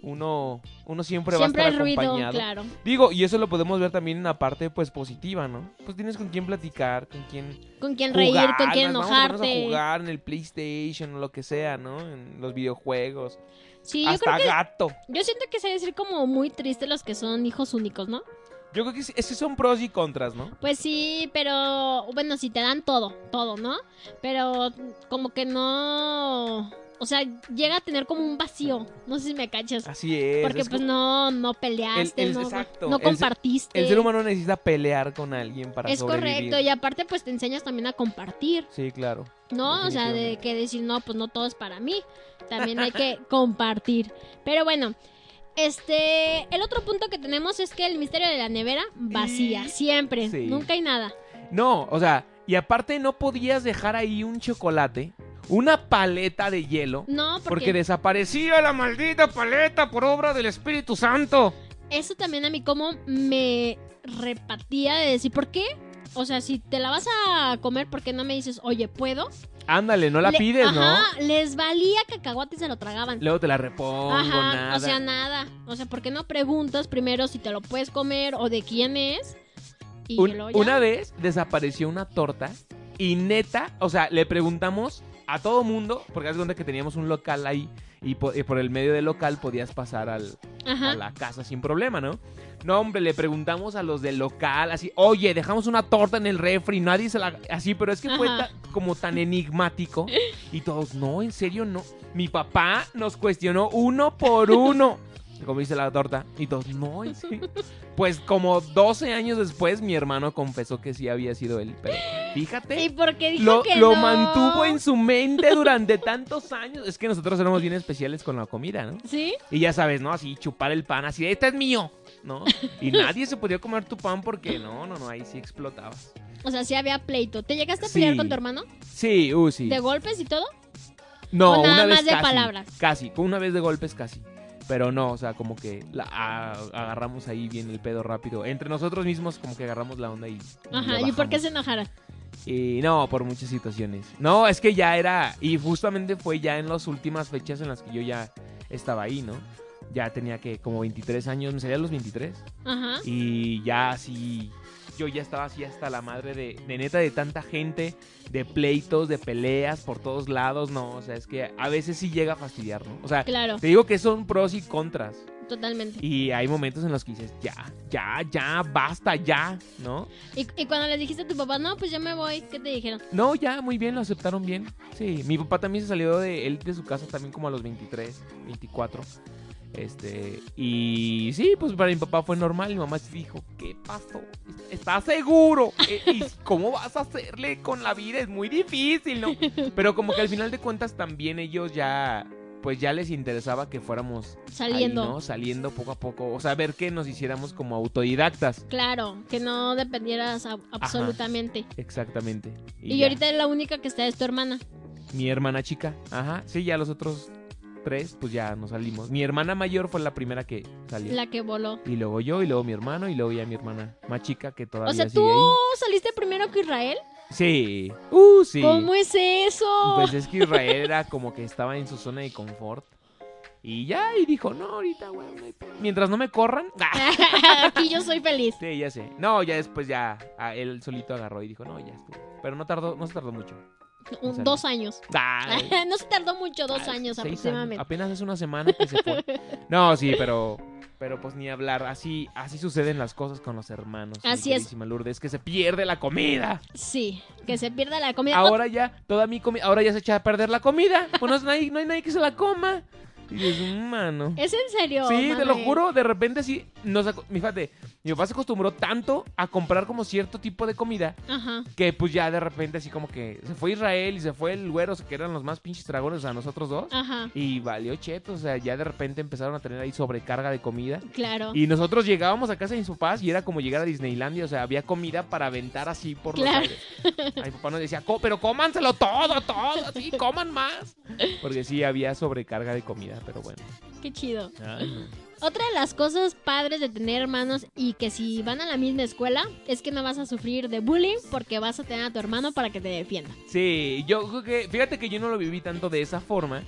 Uno uno siempre, siempre va a estar ruido, acompañado. claro. Digo, y eso lo podemos ver también en la parte pues positiva, ¿no? Pues tienes con quién platicar, con quién Con jugar, reír, con quien nos vamos a enojarte. jugar en el PlayStation o lo que sea, ¿no? En los videojuegos. Sí, yo Hasta creo que gato. yo siento que se debe decir como muy triste los que son hijos únicos, ¿no? Yo creo que sí, es son pros y contras, ¿no? Pues sí, pero bueno, si te dan todo, todo, ¿no? Pero como que no, o sea, llega a tener como un vacío, no sé si me cachas. Así es. Porque es pues como- no no peleaste, El- el- no, exacto, no compartiste. El ser humano necesita pelear con alguien para es sobrevivir. correcto y aparte pues te enseñas también a compartir, Sí, claro. ¿no? O sea, de que decir, no, pues no todo es para mí, también hay que compartir. Pero bueno, este, el otro punto que tenemos es que el misterio de la nevera vacía, siempre, Sí. nunca hay nada. No, o sea, y aparte no podías dejar ahí un chocolate, una paleta de hielo, No, porque porque desaparecía la maldita paleta por obra del Espíritu Santo. eso también a mí como me repatía de decir, ¿por qué? O sea, si te la vas a comer, ¿por qué no me dices, oye, ¿puedo? Ándale, no la Le- pides, ¿no? Ajá, les valía cacahuate y se lo tragaban. Luego te la repongo, Ajá, nada. o sea, nada. O sea, ¿por qué no preguntas primero si te lo puedes comer o de quién es? Y Un- una vez desapareció una torta y neta, o sea, le preguntamos a todo mundo, porque haz cuenta que teníamos un local ahí y po- y por, el medio del local podías pasar al, a la casa sin problema, ¿no? No, hombre, le preguntamos a los del local, así, oye, dejamos una torta en el refri, nadie se la... Así, pero es que fue ta- como tan enigmático. Y todos, no, en serio, no. Mi papá nos cuestionó uno por uno. Como dice la torta. Y todos, no, en serio. Pues como 12 años después, mi hermano confesó que sí había sido él. Pero fíjate. ¿Y por qué dijo Lo, que lo no? mantuvo en su mente durante tantos años. Es que nosotros éramos bien especiales con la comida, ¿no? ¿Sí? Y ya sabes, ¿no? Así chupar el pan, así, este es mío, ¿no? Y nadie se podía comer tu pan porque no, no, no, ahí sí explotabas. O sea, sí había pleito. ¿Te llegaste a pelear Sí. con tu hermano? Sí, uh, sí. ¿De golpes y todo? No, o nada una vez más de casi, palabras? Casi, una vez de golpes casi. Pero no, o sea, como que la, a- agarramos ahí bien el pedo rápido. Entre nosotros mismos como que agarramos la onda y... y Ajá, le ¿y por qué se enojara? Y no, por muchas situaciones. No, es que ya era. Y justamente fue ya en las últimas fechas en las que yo ya estaba ahí, ¿no? Ya tenía que como 23 años, me salía a los 23. Ajá. Y ya así. Yo ya estaba así hasta la madre de, de neta de tanta gente, de pleitos, de peleas por todos lados. No, o sea, es que a veces sí llega a fastidiar, ¿no? O sea, Claro, te digo que son pros y contras. totalmente. Y hay momentos en los que dices, ya, ya, ya, basta, ya, ¿no? ¿Y, y cuando les dijiste a tu papá, no, pues ya me voy, ¿qué te dijeron? No, ya, muy bien, lo aceptaron bien. Sí, mi papá también se salió de él de su casa también como a los 23, 24. Este, y sí, pues para mi papá fue normal. Mi mamá dijo, ¿qué pasó? ¿Estás seguro? Eh, ¿Y cómo vas a hacerle con la vida? Es muy difícil, ¿no? Pero como que al final de cuentas también ellos ya, pues ya les interesaba que fuéramos ahí, Saliendo. ¿no? Saliendo poco a poco. O sea, ver que nos hiciéramos como autodidactas. Claro, que no dependieras a- absolutamente. Exactamente. Y, ya. ahorita la única que está es tu hermana. Mi hermana chica, ajá. Sí, ya los otros tres, pues ya nos salimos. Mi hermana mayor fue la primera que salió. La que voló. Y luego yo, y luego mi hermano, y luego ya mi hermana más chica que todavía O sea, sigue ¿tú ahí. saliste primero que Israel? Sí. Uh, sí. ¿Cómo es eso? Pues es que Israel era como que estaba en su zona de confort. Y ya, y dijo, no, ahorita, güey, no hay mientras no me corran. Aquí yo soy feliz. Sí, ya sé. No, ya después ya ah, él solito agarró y dijo, no, ya estuvo. Pero no tardó, no se tardó mucho. Un- dos años. No se tardó mucho, dos años aproximadamente. Apenas es una semana que se fue. No, sí, pero pero pues ni hablar. Así así suceden las cosas con los hermanos. Así es. Lourdes, que se pierde la comida. Sí, que se pierda la comida. Ahora ya, toda mi comida, ahora ya se echa a perder la comida. Pues no, hay, no hay nadie que se la coma. Y dices, mano. ¿Es en serio? Sí, te lo juro, de repente sí, nos, fíjate, mi papá se acostumbró tanto a comprar como cierto tipo de comida Ajá. que pues ya de repente así como que se fue Israel y se fue el güero, que eran los más pinches dragones, o sea, nosotros dos. Ajá. Y valió cheto, o sea, ya de repente empezaron a tener ahí sobrecarga de comida. Claro. Y nosotros llegábamos a casa de mis papás y era como llegar a Disneylandia, o sea, había comida para aventar así por Claro. los aires. A mi papá nos decía, "Co- pero cómanselo todo, todo, así, coman más. Porque sí, había sobrecarga de comida, pero bueno. Qué chido. Ay, no. Otra de las cosas padres de tener hermanos y que si van a la misma escuela es que no vas a sufrir de bullying porque vas a tener a tu hermano para que te defienda. Sí, yo creo que, fíjate que yo no lo viví tanto de esa forma,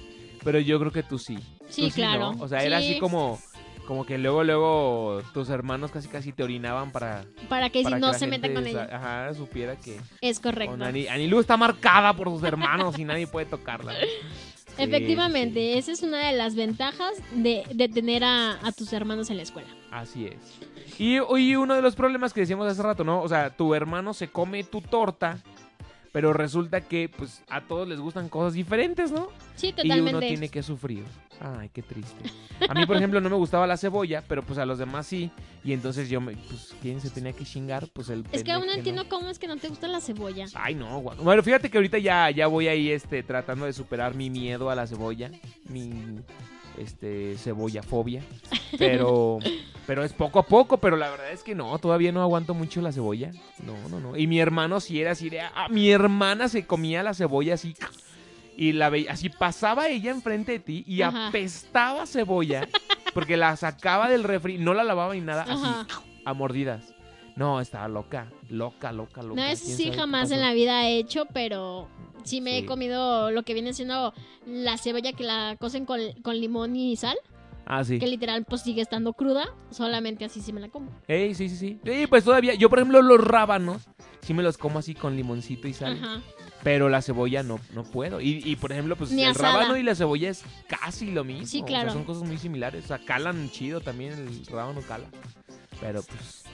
pero yo creo que tú sí. Sí, Tú claro. ¿no? O sea, era Sí. así como, como que luego, luego tus hermanos casi casi te orinaban para, Para que para si no la se metan gente con ella. Ajá, supiera que Es correcto. Anilú está marcada por sus hermanos y nadie puede tocarla. Sí, Efectivamente, esa es una de las ventajas de, de tener a, a tus hermanos en la escuela. Así es. Y, y uno de los problemas que decíamos hace rato, ¿no? O sea, tu hermano se come tu torta, pero resulta que pues a todos les gustan cosas diferentes, ¿no? Sí, Y totalmente. uno tiene que sufrir. Ay, qué triste. A mí, por ejemplo, no me gustaba la cebolla, pero pues a los demás sí. Y entonces yo me, pues, ¿quién se tenía que chingar? Pues el Es que aún no entiendo cómo es que no te gusta la cebolla. Ay, no, guau. Bueno, fíjate que ahorita ya, ya voy ahí, este, tratando de superar mi miedo a la cebolla. Mi, este, cebolla fobia. Pero, pero es poco a poco, pero la verdad es que no, todavía no aguanto mucho la cebolla. No, no, no. Y mi hermano sí era así de, ah, mi hermana se comía la cebolla así. Y la veía, así pasaba ella enfrente de ti y Ajá. apestaba cebolla. Porque la sacaba del refri, no la lavaba ni nada, Ajá. así, a mordidas. No, estaba loca, loca, loca, loca. No, eso ¿Quién sí jamás en la vida he hecho, pero sí me he comido lo que viene siendo la cebolla que la cocen con, con limón y sal, Ah, sí. que literal pues sigue estando cruda, solamente así sí me la como. Ey, sí, sí, sí. Sí, pues todavía. Yo, por ejemplo, los rábanos, sí me los como así con limoncito y sal. Ajá. Pero la cebolla no, no puedo. Y, y, por ejemplo, pues Ni el asada. rábano y la cebolla es casi lo mismo. Sí, O claro. sea, son cosas muy similares. O sea, calan chido también, el rábano cala. Pero pues.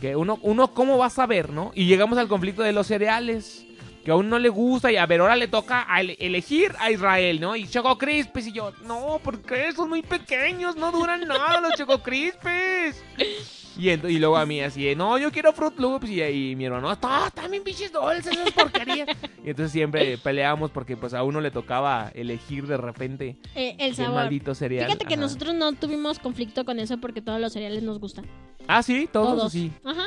Que uno, uno, ¿cómo va a saber, no? Y llegamos al conflicto de los cereales. Que a uno no le gusta y a ver, ahora le toca a ele- elegir a Israel, ¿no? Y Choco Crispis y yo, no, porque son muy pequeños, no duran nada los Choco Crispis. Y, y luego a mí así, de, no, yo quiero Fruit Loops. Y, y mi hermano, no, bien pinches dulces esas porquerías. y entonces siempre peleábamos porque pues a uno le tocaba elegir de repente Eh, el el sabor. maldito cereal. Fíjate que Ajá. nosotros no tuvimos conflicto con eso porque todos los cereales nos gustan. Ah, sí, todos, Todos. sí. Ajá.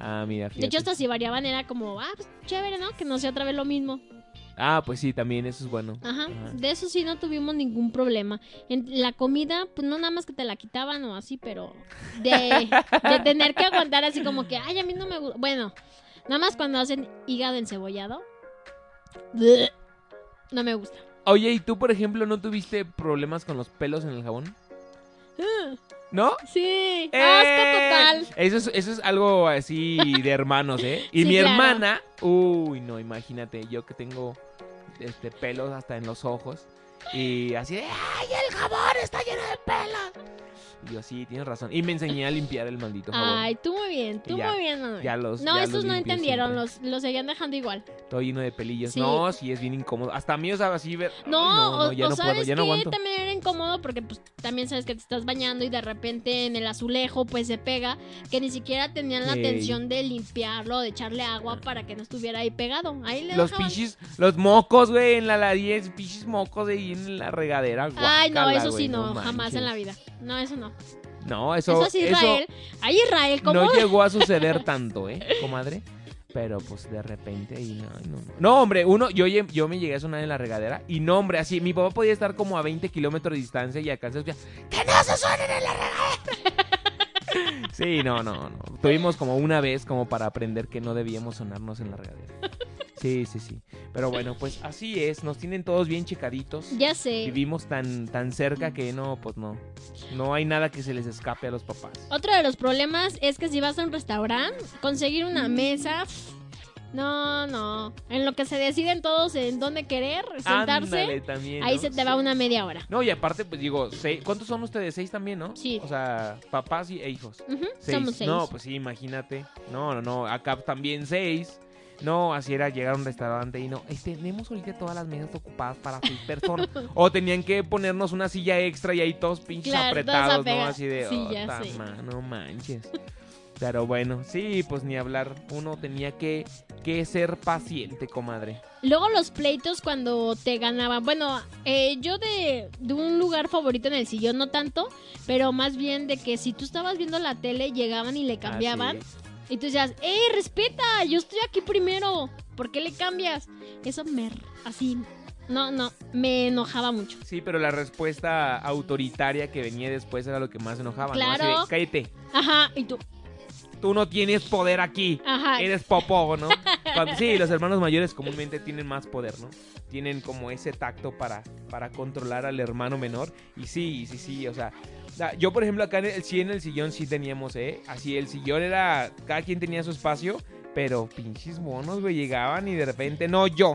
Ah, mira, De fíjate. hecho, hasta si variaban era como, ah, pues chévere, ¿no? Que no sea otra vez lo mismo. Ah, pues sí, también eso es bueno. Ajá. Ajá. De eso sí no tuvimos ningún problema. En la comida, pues no nada más que te la quitaban o así, pero de, de tener que aguantar así como que, ay, a mí no me gusta. Bueno, nada más cuando hacen hígado encebollado. No me gusta. Oye, ¿y tú, por ejemplo, no tuviste problemas con los pelos en el jabón? ¿No? Sí, ¡Eh! asco total. Eso es, eso es algo así de hermanos, ¿eh? Y Sí, mi claro. hermana, uy, no, imagínate, yo que tengo este pelos hasta en los ojos y así de, ¡ay, el jabón está lleno de pelos! Y yo, sí, tienes razón. Y me enseñé a limpiar el maldito jabón. Ay, tú muy bien, tú ya, muy bien, Manuel. ya los- no, ya estos los no entendieron, los, los seguían dejando igual. Todo lleno de pelillos. Sí. No, sí, es bien incómodo. Hasta a mí, o sea, así ver... ay, No, no, o, ya o no sabes puedo, ya no que aguanto. también era incómodo porque pues también sabes que te estás bañando y de repente en el azulejo pues se pega, que ni siquiera tenían la atención de limpiarlo, de echarle agua para que no estuviera ahí pegado. Ahí le Los pinches, los mocos, güey, en la la 10, pinches mocos ahí en la regadera. Ay, no, eso sí no, jamás en la vida. No, eso no. No, eso, Eso, sí Israel. Ay, Israel, ¿cómo? no llegó a suceder tanto, ¿eh, comadre? Pero pues de repente y no, no, no. No, hombre, uno, yo, yo me llegué a sonar en la regadera y no, hombre, así, mi papá podía estar como a 20 kilómetros de distancia y se escucha, ¡que no se suenen en la regadera! sí, no, no, no. Tuvimos como una vez como para aprender que no debíamos sonarnos en la regadera. Sí, sí, sí. Pero bueno, pues así es. Nos tienen todos bien checaditos. Ya sé. Vivimos tan, tan cerca que no, pues no. No hay nada que se les escape a los papás. Otro de los problemas es que si vas a un restaurante, conseguir una mesa. pff, No, no. En lo que se deciden todos en dónde querer sentarse, Ándale también. ahí se te va una media hora. No, y aparte, pues digo, seis- ¿cuántos son ustedes? Seis también, ¿no? Sí. O sea, papás y, e hijos. Seis. Somos seis. No, pues sí, imagínate. No, no, no. Acá también seis. No, así era llegar a un restaurante y no. "Ay, tenemos ahorita todas las mesas ocupadas para seis personas. o tenían que ponernos una silla extra y ahí todos pinches Claro, apretados, ¿no? Así de. Sí, "Oh, ta no manches. Pero bueno, sí, pues ni hablar. Uno tenía que, que ser paciente, comadre. Luego los pleitos cuando te ganaban. Bueno, eh, yo de, de un lugar favorito en el sillón, no tanto, pero más bien de que si tú estabas viendo la tele, llegaban y le cambiaban. Y tú decías, ¡eh, respeta! Yo estoy aquí primero. ¿Por qué le cambias? Eso me... Así... No, no, me enojaba mucho. Sí, pero la respuesta autoritaria que venía después era lo que más enojaba. ¿no? Así de, Claro. Cállate. Ajá, y tú... tú no tienes poder aquí. Ajá. Eres popó, ¿no? Cuando- sí, los hermanos mayores comúnmente tienen más poder, ¿no? Tienen como ese tacto para, para controlar al hermano menor. Y sí, sí, sí, o sea... sea, Yo, por ejemplo, acá en el, sí en el sillón sí teníamos, ¿eh? Así, el sillón era... Cada quien tenía su espacio, pero pinches monos, güey, llegaban y de repente... No, yo.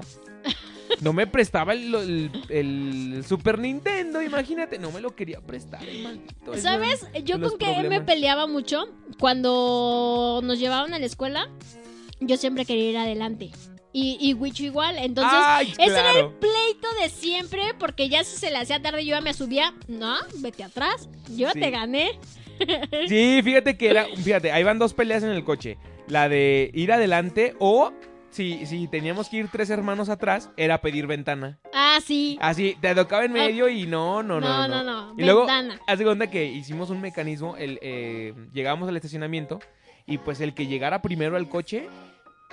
No me prestaba el, el- el Super Nintendo, imagínate. No me lo quería prestar, maldito. ¿Sabes? Yo con que me peleaba mucho cuando nos llevaban a la escuela, yo siempre quería ir adelante. Y, y Wicho igual, entonces Ay, ese era el claro. pleito de siempre, porque ya si se le hacía tarde yo ya me subía, no, vete atrás, yo Sí. te gané. Sí, fíjate que era, fíjate, ahí van dos peleas en el coche. La de ir adelante o si, si teníamos que ir tres hermanos atrás, era pedir ventana. Ah, sí. Así, te tocaba en medio y no, no, no. No, no, no, Y luego, ventana. haz de cuenta que hicimos un mecanismo, el, eh, llegamos al estacionamiento y pues el que llegara primero al coche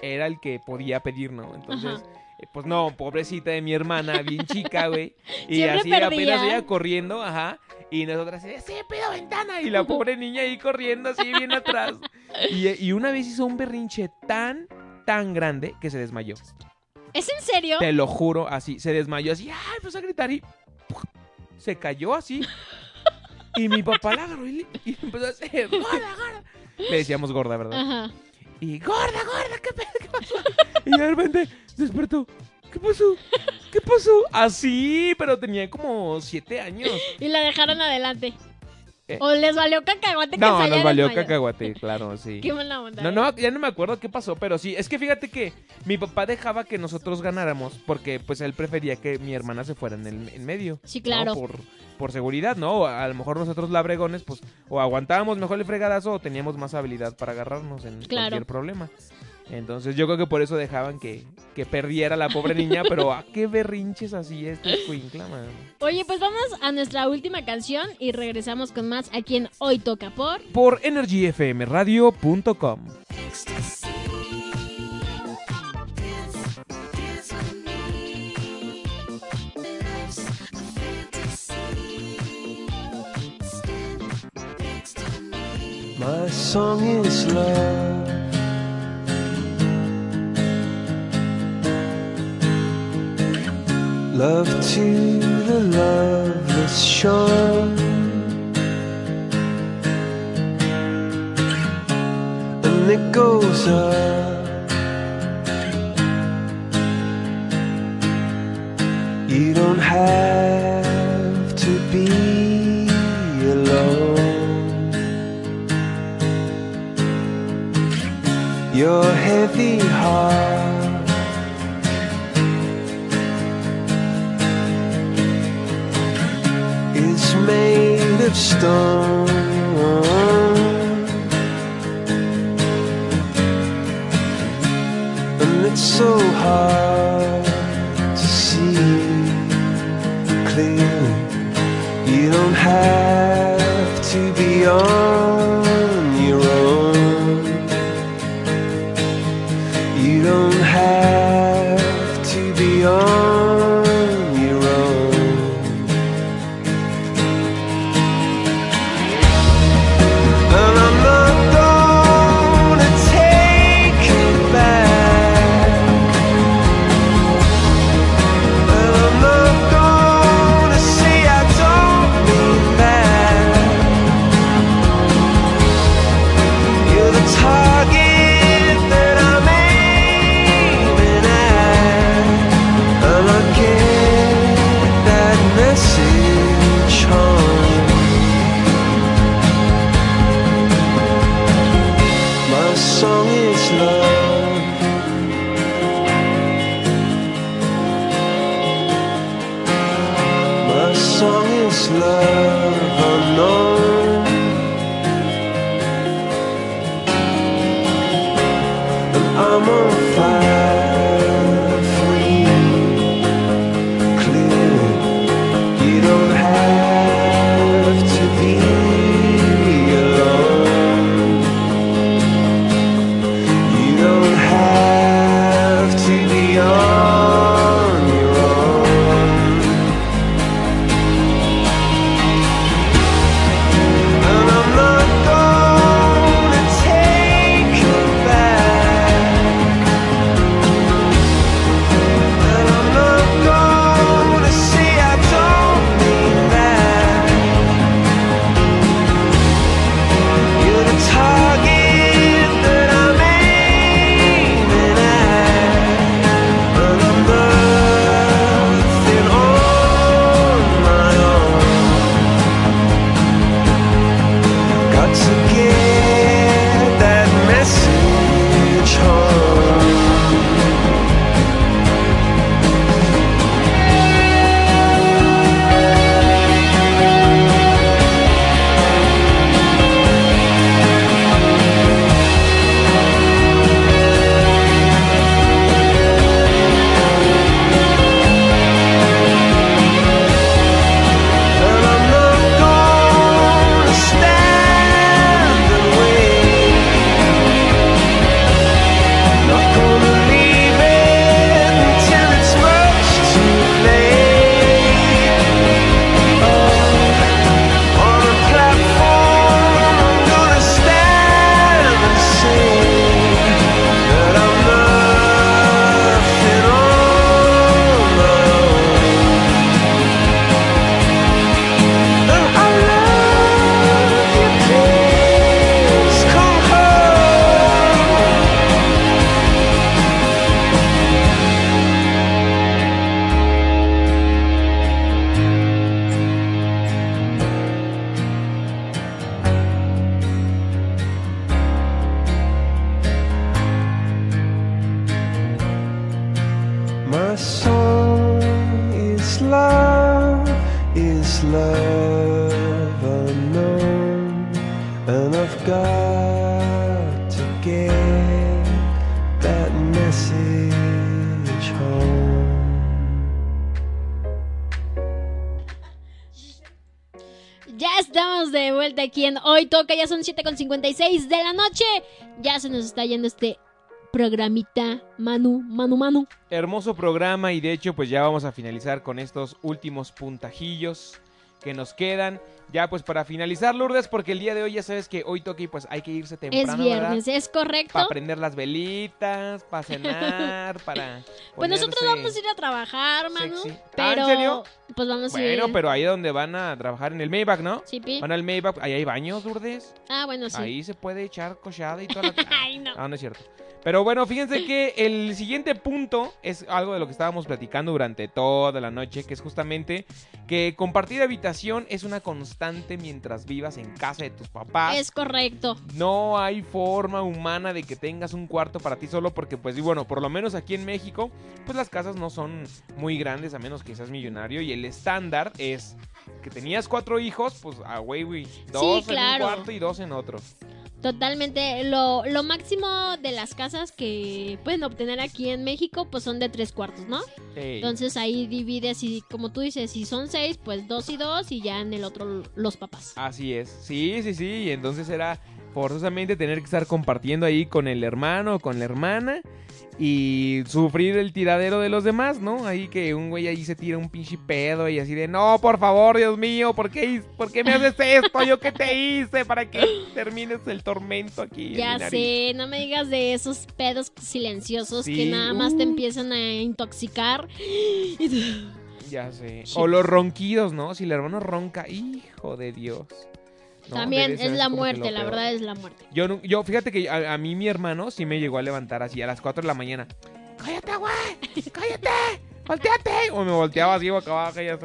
era el que podía pedir, ¿no? Entonces... Eh, Pues no, pobrecita de mi hermana, bien chica, güey. Y Siempre así perdía. apenas ella corriendo, ajá. Y nosotras, sí, pido ventana. Y la pobre niña ahí corriendo así bien atrás. Y, y una vez hizo un berrinche tan, tan grande que se desmayó. ¿Es en serio? Te lo juro, así. Se desmayó así, ay, empezó a gritar y ¡puf! se cayó así. Y mi papá la agarró y, le- y empezó a hacer, gorda, gorda. Le decíamos gorda, ¿verdad? Ajá. Y gorda, gorda, ¿qué pasó? Y de repente despertó. ¿Qué pasó? ¿Qué pasó? Así, pero tenía como siete años. Y la dejaron adelante. Eh. O les valió cacahuate que No, se haya nos valió cacahuate, claro, sí. Qué mala onda. No, ¿eh? no, ya no me acuerdo qué pasó, pero sí, es que fíjate que mi papá dejaba que nosotros ganáramos porque pues él prefería que mi hermana se fuera en el en medio. Sí, ¿no? claro. Por, por seguridad, ¿no? A lo mejor nosotros labregones pues o aguantábamos mejor el fregadazo o teníamos más habilidad para agarrarnos en Claro. cualquier problema. Entonces yo creo que por eso dejaban que, que perdiera la pobre niña, pero ¿a qué berrinches así este escuincla, man? Oye, pues vamos a nuestra última canción y regresamos con más aquí en Hoy Toca Por. Por energyfmradio.com. My song is love. Love to the loveless shore. And it goes on You don't have to be alone. Your heavy heart made of stone. And it's so hard to see clearly. You don't have to be on I'm on fire love, is love unknown, and I've got to get that message home. Ya estamos de vuelta aquí en Hoy Toca, ya son 7.56 de la noche. Ya se nos está yendo este programita Manu, Manu, Manu. Hermoso programa y de hecho pues ya vamos a finalizar con estos últimos puntajillos que nos quedan. Ya pues para finalizar Lourdes porque el día de hoy ya sabes que hoy toca y pues hay que irse Es temprano, viernes, es correcto. Para prender las velitas, para cenar, para Pues nosotros vamos a ir a trabajar, Manu. sexy. Ah, Pero, ¿en serio? pues vamos a ir. Bueno, pero ahí donde van a trabajar en el Maybach, ¿no? Sí, Pi. Van al Maybach, ahí hay baños, Lourdes. Ah, bueno, sí. Ahí se puede echar cochada y toda la... Ay, no. Ah, no es cierto. Pero bueno, fíjense que el siguiente punto es algo de lo que estábamos platicando durante toda la noche, que es justamente que compartir habitación es una constante mientras vivas en casa de tus papás. Es correcto. No hay forma humana de que tengas un cuarto para ti solo porque, pues, y bueno, por lo menos aquí en México, pues las casas no son muy grandes a menos que seas millonario y el estándar es que tenías cuatro hijos, pues, a güey, dos claro. en un cuarto y dos en otro. Totalmente. Lo, lo máximo de las casas que pueden obtener aquí en México, pues son de tres cuartos, ¿no? Ey. Entonces ahí divides y como tú dices, si son seis, pues dos y dos y ya en el otro los papás. Así es, sí, sí, sí, y entonces era forzosamente tener que estar compartiendo ahí con el hermano o con la hermana y sufrir el tiradero de los demás, ¿no? Ahí que un güey ahí se tira un pinche pedo y así de, no, por favor, Dios mío, ¿por qué, por qué me haces esto? ¿Yo qué te hice para que termines el tormento aquí? Ya mi nariz?" sé, no me digas de esos pedos silenciosos Sí, que nada más te empiezan a intoxicar. Ya sé. O los ronquidos, ¿no? Si el hermano ronca, hijo de Dios. No, También es la muerte, la verdad es la muerte. Yo, yo fíjate que a, a mí mi hermano sí me llegó a levantar así a las 4 de la mañana. ¡Cállate, güey! ¡Cállate! ¡volteate! O me volteaba así boca abajo y ya.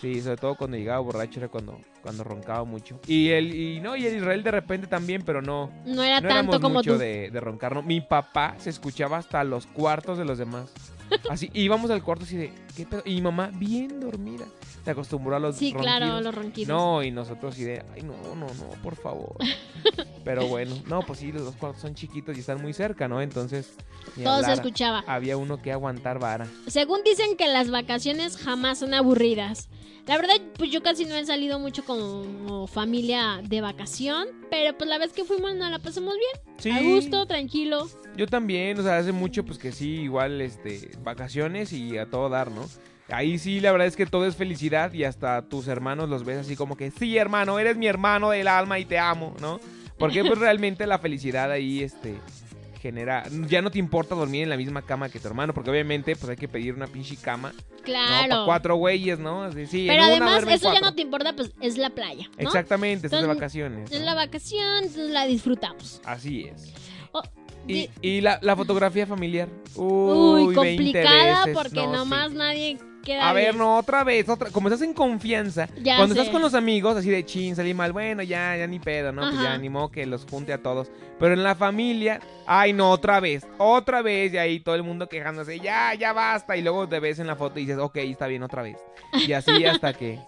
Sí, sobre todo cuando llegaba borracho era cuando, cuando roncaba mucho. Y el, y no, y el Israel de repente también, pero no. No era no tanto como mucho tú. de, de roncar, ¿no? Mi papá se escuchaba hasta los cuartos de los demás. Así, íbamos al cuarto así de, ¿qué pedo? Y mi mamá bien dormida. Se acostumbró a los Sí, claro, ronquidos. los ronquidos. No, y nosotros así de, ay, no, no, no, por favor. Pero bueno, no, pues sí, los dos cuartos son chiquitos y están muy cerca, ¿no? Entonces, ni Todo se escuchaba. Había uno que aguantar vara. Según dicen que las vacaciones jamás son aburridas. La verdad, pues yo casi no he salido mucho como familia de vacación, pero pues la vez que fuimos nos la pasamos bien, Sí. a gusto, tranquilo. Yo también, o sea, hace mucho, pues que sí, igual, este, vacaciones y a todo dar, ¿no? Ahí sí, la verdad es que todo es felicidad y hasta tus hermanos los ves así como que, sí, hermano, eres mi hermano del alma y te amo, ¿no? Porque pues realmente la felicidad ahí, este, genera, ya no te importa dormir en la misma cama que tu hermano, porque obviamente pues hay que pedir una pinche cama, ¿no? Claro. Para cuatro güeyes, ¿no? Así, sí, pero además, eso ya no te importa, pues es la playa, ¿no? Exactamente, estás de vacaciones. Es ¿no? la vacación, entonces la disfrutamos. Así es. Y, la, la fotografía familiar. Uy, Uy, 20 complicada veces, porque no, nomás sí. nadie queda A ver, bien. no, otra vez, otra. Como estás en confianza, Ya cuando sé. estás con los amigos, así de chin, salí mal, bueno, ya, ya ni pedo, ¿no? Pues Ajá. ya ni modo que los junte a todos. Pero en la familia, ay, no, otra vez, otra vez, y ahí todo el mundo quejándose, ya, ya basta. Y luego te ves en la foto y dices, ok, está bien, otra vez. Y así hasta que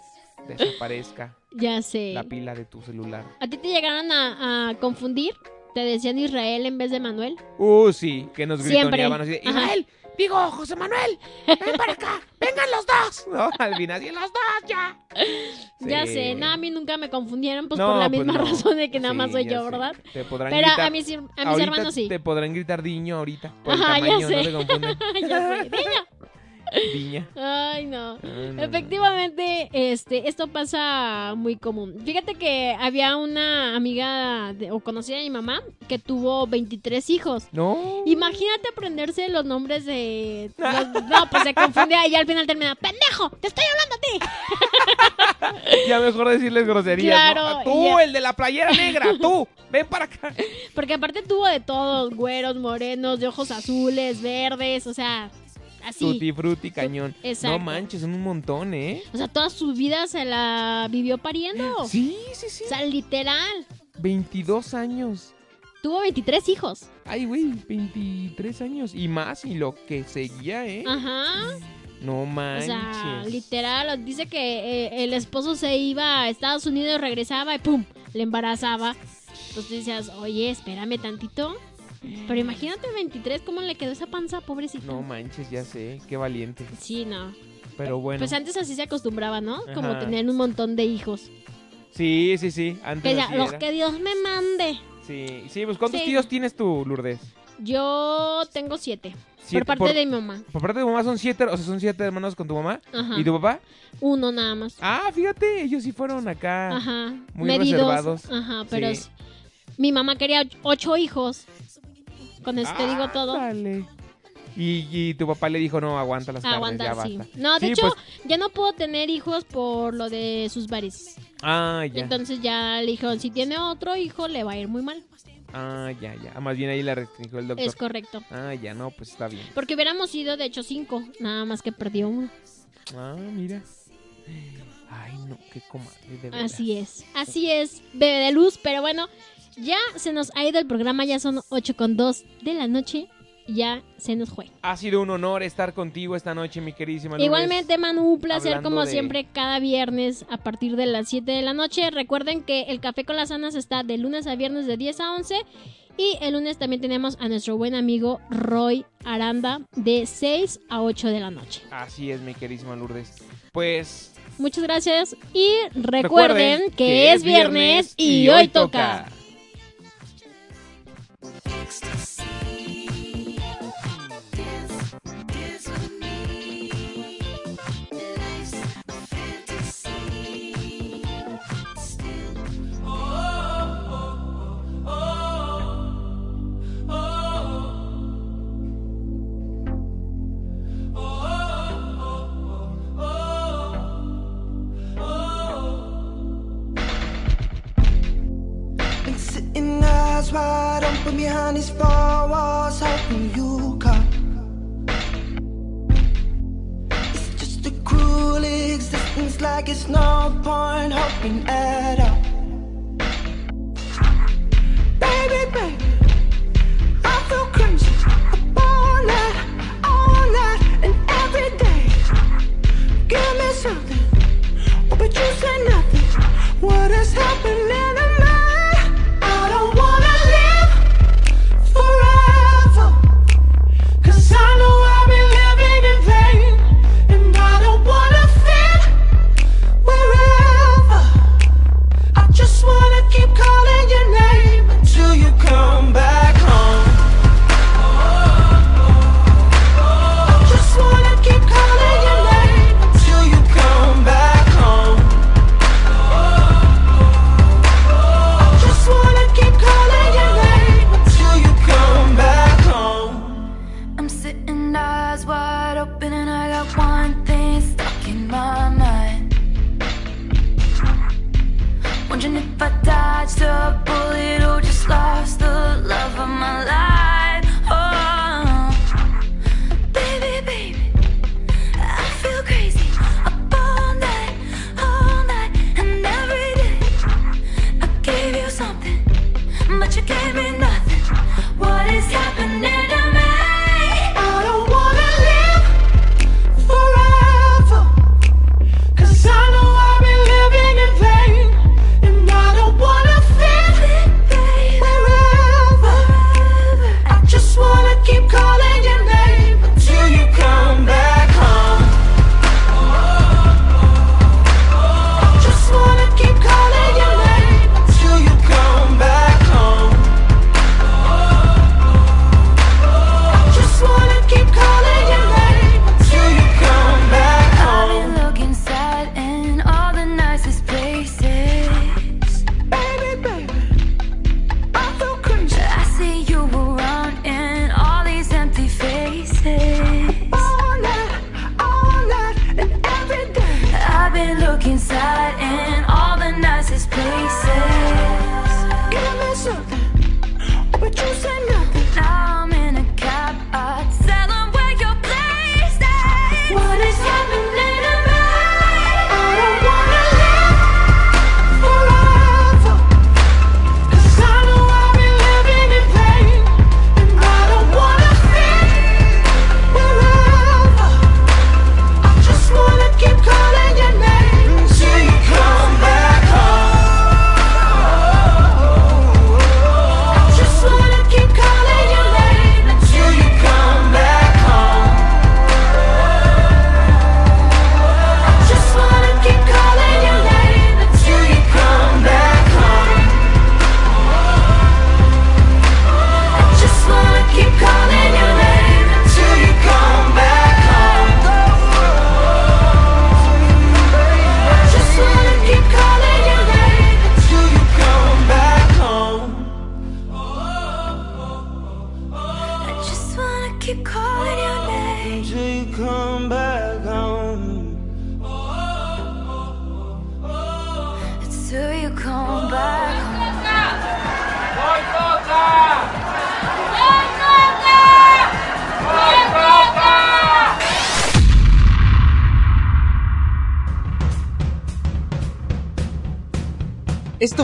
desaparezca Ya sé. la pila de tu celular. ¿A ti te llegaron a, a confundir? ¿Te decían Israel en vez de Manuel? Uh, sí, que nos gritoneaban así de, Ajá. Israel, digo, José Manuel, ven para acá, vengan los dos. No, al final, los dos, ya. Ya sé, no, a mí nunca me confundieron, pues No, por la pues misma no. razón de que nada Sí, más soy yo, sé. ¿verdad? Te podrán Pero gritar. a mis, a mis ahorita hermanos sí. Te podrán gritar diño ahorita. Por el Ajá, ya tamaño, no sé. se confunden. ya sé. Diño. Diña. Ay, no. No, Efectivamente, este, esto pasa muy común. Fíjate que había una amiga de- o conocida de mi mamá que tuvo 23 hijos. No. Imagínate aprenderse los nombres de... los- no, pues se confundía y al final termina, ¡pendejo! ¡Te estoy hablando a ti! Ya mejor decirles groserías. ¿no? Claro, Ah, Tú, ya. el de la playera negra, tú, ven para acá. Porque aparte tuvo de todos, güeros, morenos, de ojos azules, verdes, o sea, así. Tutti frutti cañón. Exacto. No manches, son un montón, ¿eh? O sea, toda su vida se la vivió pariendo. Sí, sí, sí. O sea, literal. 22 años. Tuvo 23 hijos. Ay, güey, 23 años y más y lo que seguía, ¿eh? Ajá. No O manches. sea, literal, dice que eh, el esposo se iba a Estados Unidos, regresaba y ¡pum! Le embarazaba. Entonces decías, oye, espérame tantito. Pero imagínate 23, ¿cómo le quedó esa panza, pobrecita? No manches, ya sé, qué valiente. Sí, no. Pero bueno. Pues antes así se acostumbraba, ¿no? Como tener un montón de hijos. Sí, sí, sí. Antes los que Dios me mande. Sí, sí, pues ¿cuántos Sí. tíos tienes tú, Lourdes? Yo tengo siete. Siete, por parte por- de mi mamá. Por parte de tu mamá son siete, o sea, son siete hermanos con tu mamá. Ajá. ¿Y tu papá? Uno nada más. Ah, fíjate, ellos sí fueron acá. Ajá. muy medidos. reservados. Ajá, pero Sí. mi mamá quería och- ocho hijos. Con eso te digo todo. Ándale. Y, y tu papá le dijo, no, aguanta las carnes, Aguanta, ya sí. basta. No, de Sí, hecho, pues- ya no puedo tener hijos por lo de sus varices. ah, ya. Entonces ya le dijeron, si tiene otro hijo, le va a ir muy mal. Ah, ya, ya. Ah, Más bien ahí la restringió el doctor. Es correcto. Ah, ya, no, pues está bien. Porque hubiéramos sido, de hecho, cinco. Nada más que perdió uno. Ah, mira. Ay, no, qué comadre, de veras. Así es. Así es, bebé de luz. Pero bueno, ya se nos ha ido el programa. Ya son 8 con 2 de la noche. Ya se nos fue. Ha sido un honor estar contigo esta noche, mi queridísima Lourdes. Igualmente, Manu, un placer hablando como de- siempre cada viernes a partir de las 7 de la noche. Recuerden que el Café con las Anas está de lunes a viernes de 10 a 11 y el lunes también tenemos a nuestro buen amigo Roy Aranda de 6 a 8 de la noche. Así es, mi queridísima Lourdes. Pues Muchas gracias y recuerden, que, es viernes y, hoy toca. next. eyes wide open behind these four walls, How hoping you come. It's just a cruel existence, like it's no point hoping at all. Baby, baby, I feel crazy. Up all all night, and every day. Give me something, but you say nothing. What is happening?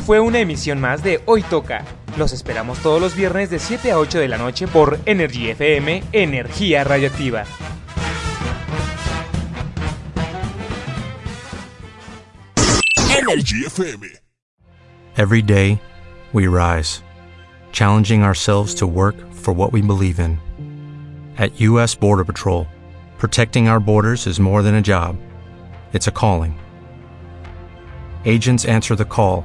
fue una emisión más de Hoy Toca. Los esperamos todos los viernes de 7 a 8 de la noche por Energy FM, Energía Radioactiva. Energy FM. Every day, we rise, challenging ourselves to work for what we believe in. At U.S. Border Patrol, protecting our borders is more than a job, it's a calling. Agents answer the call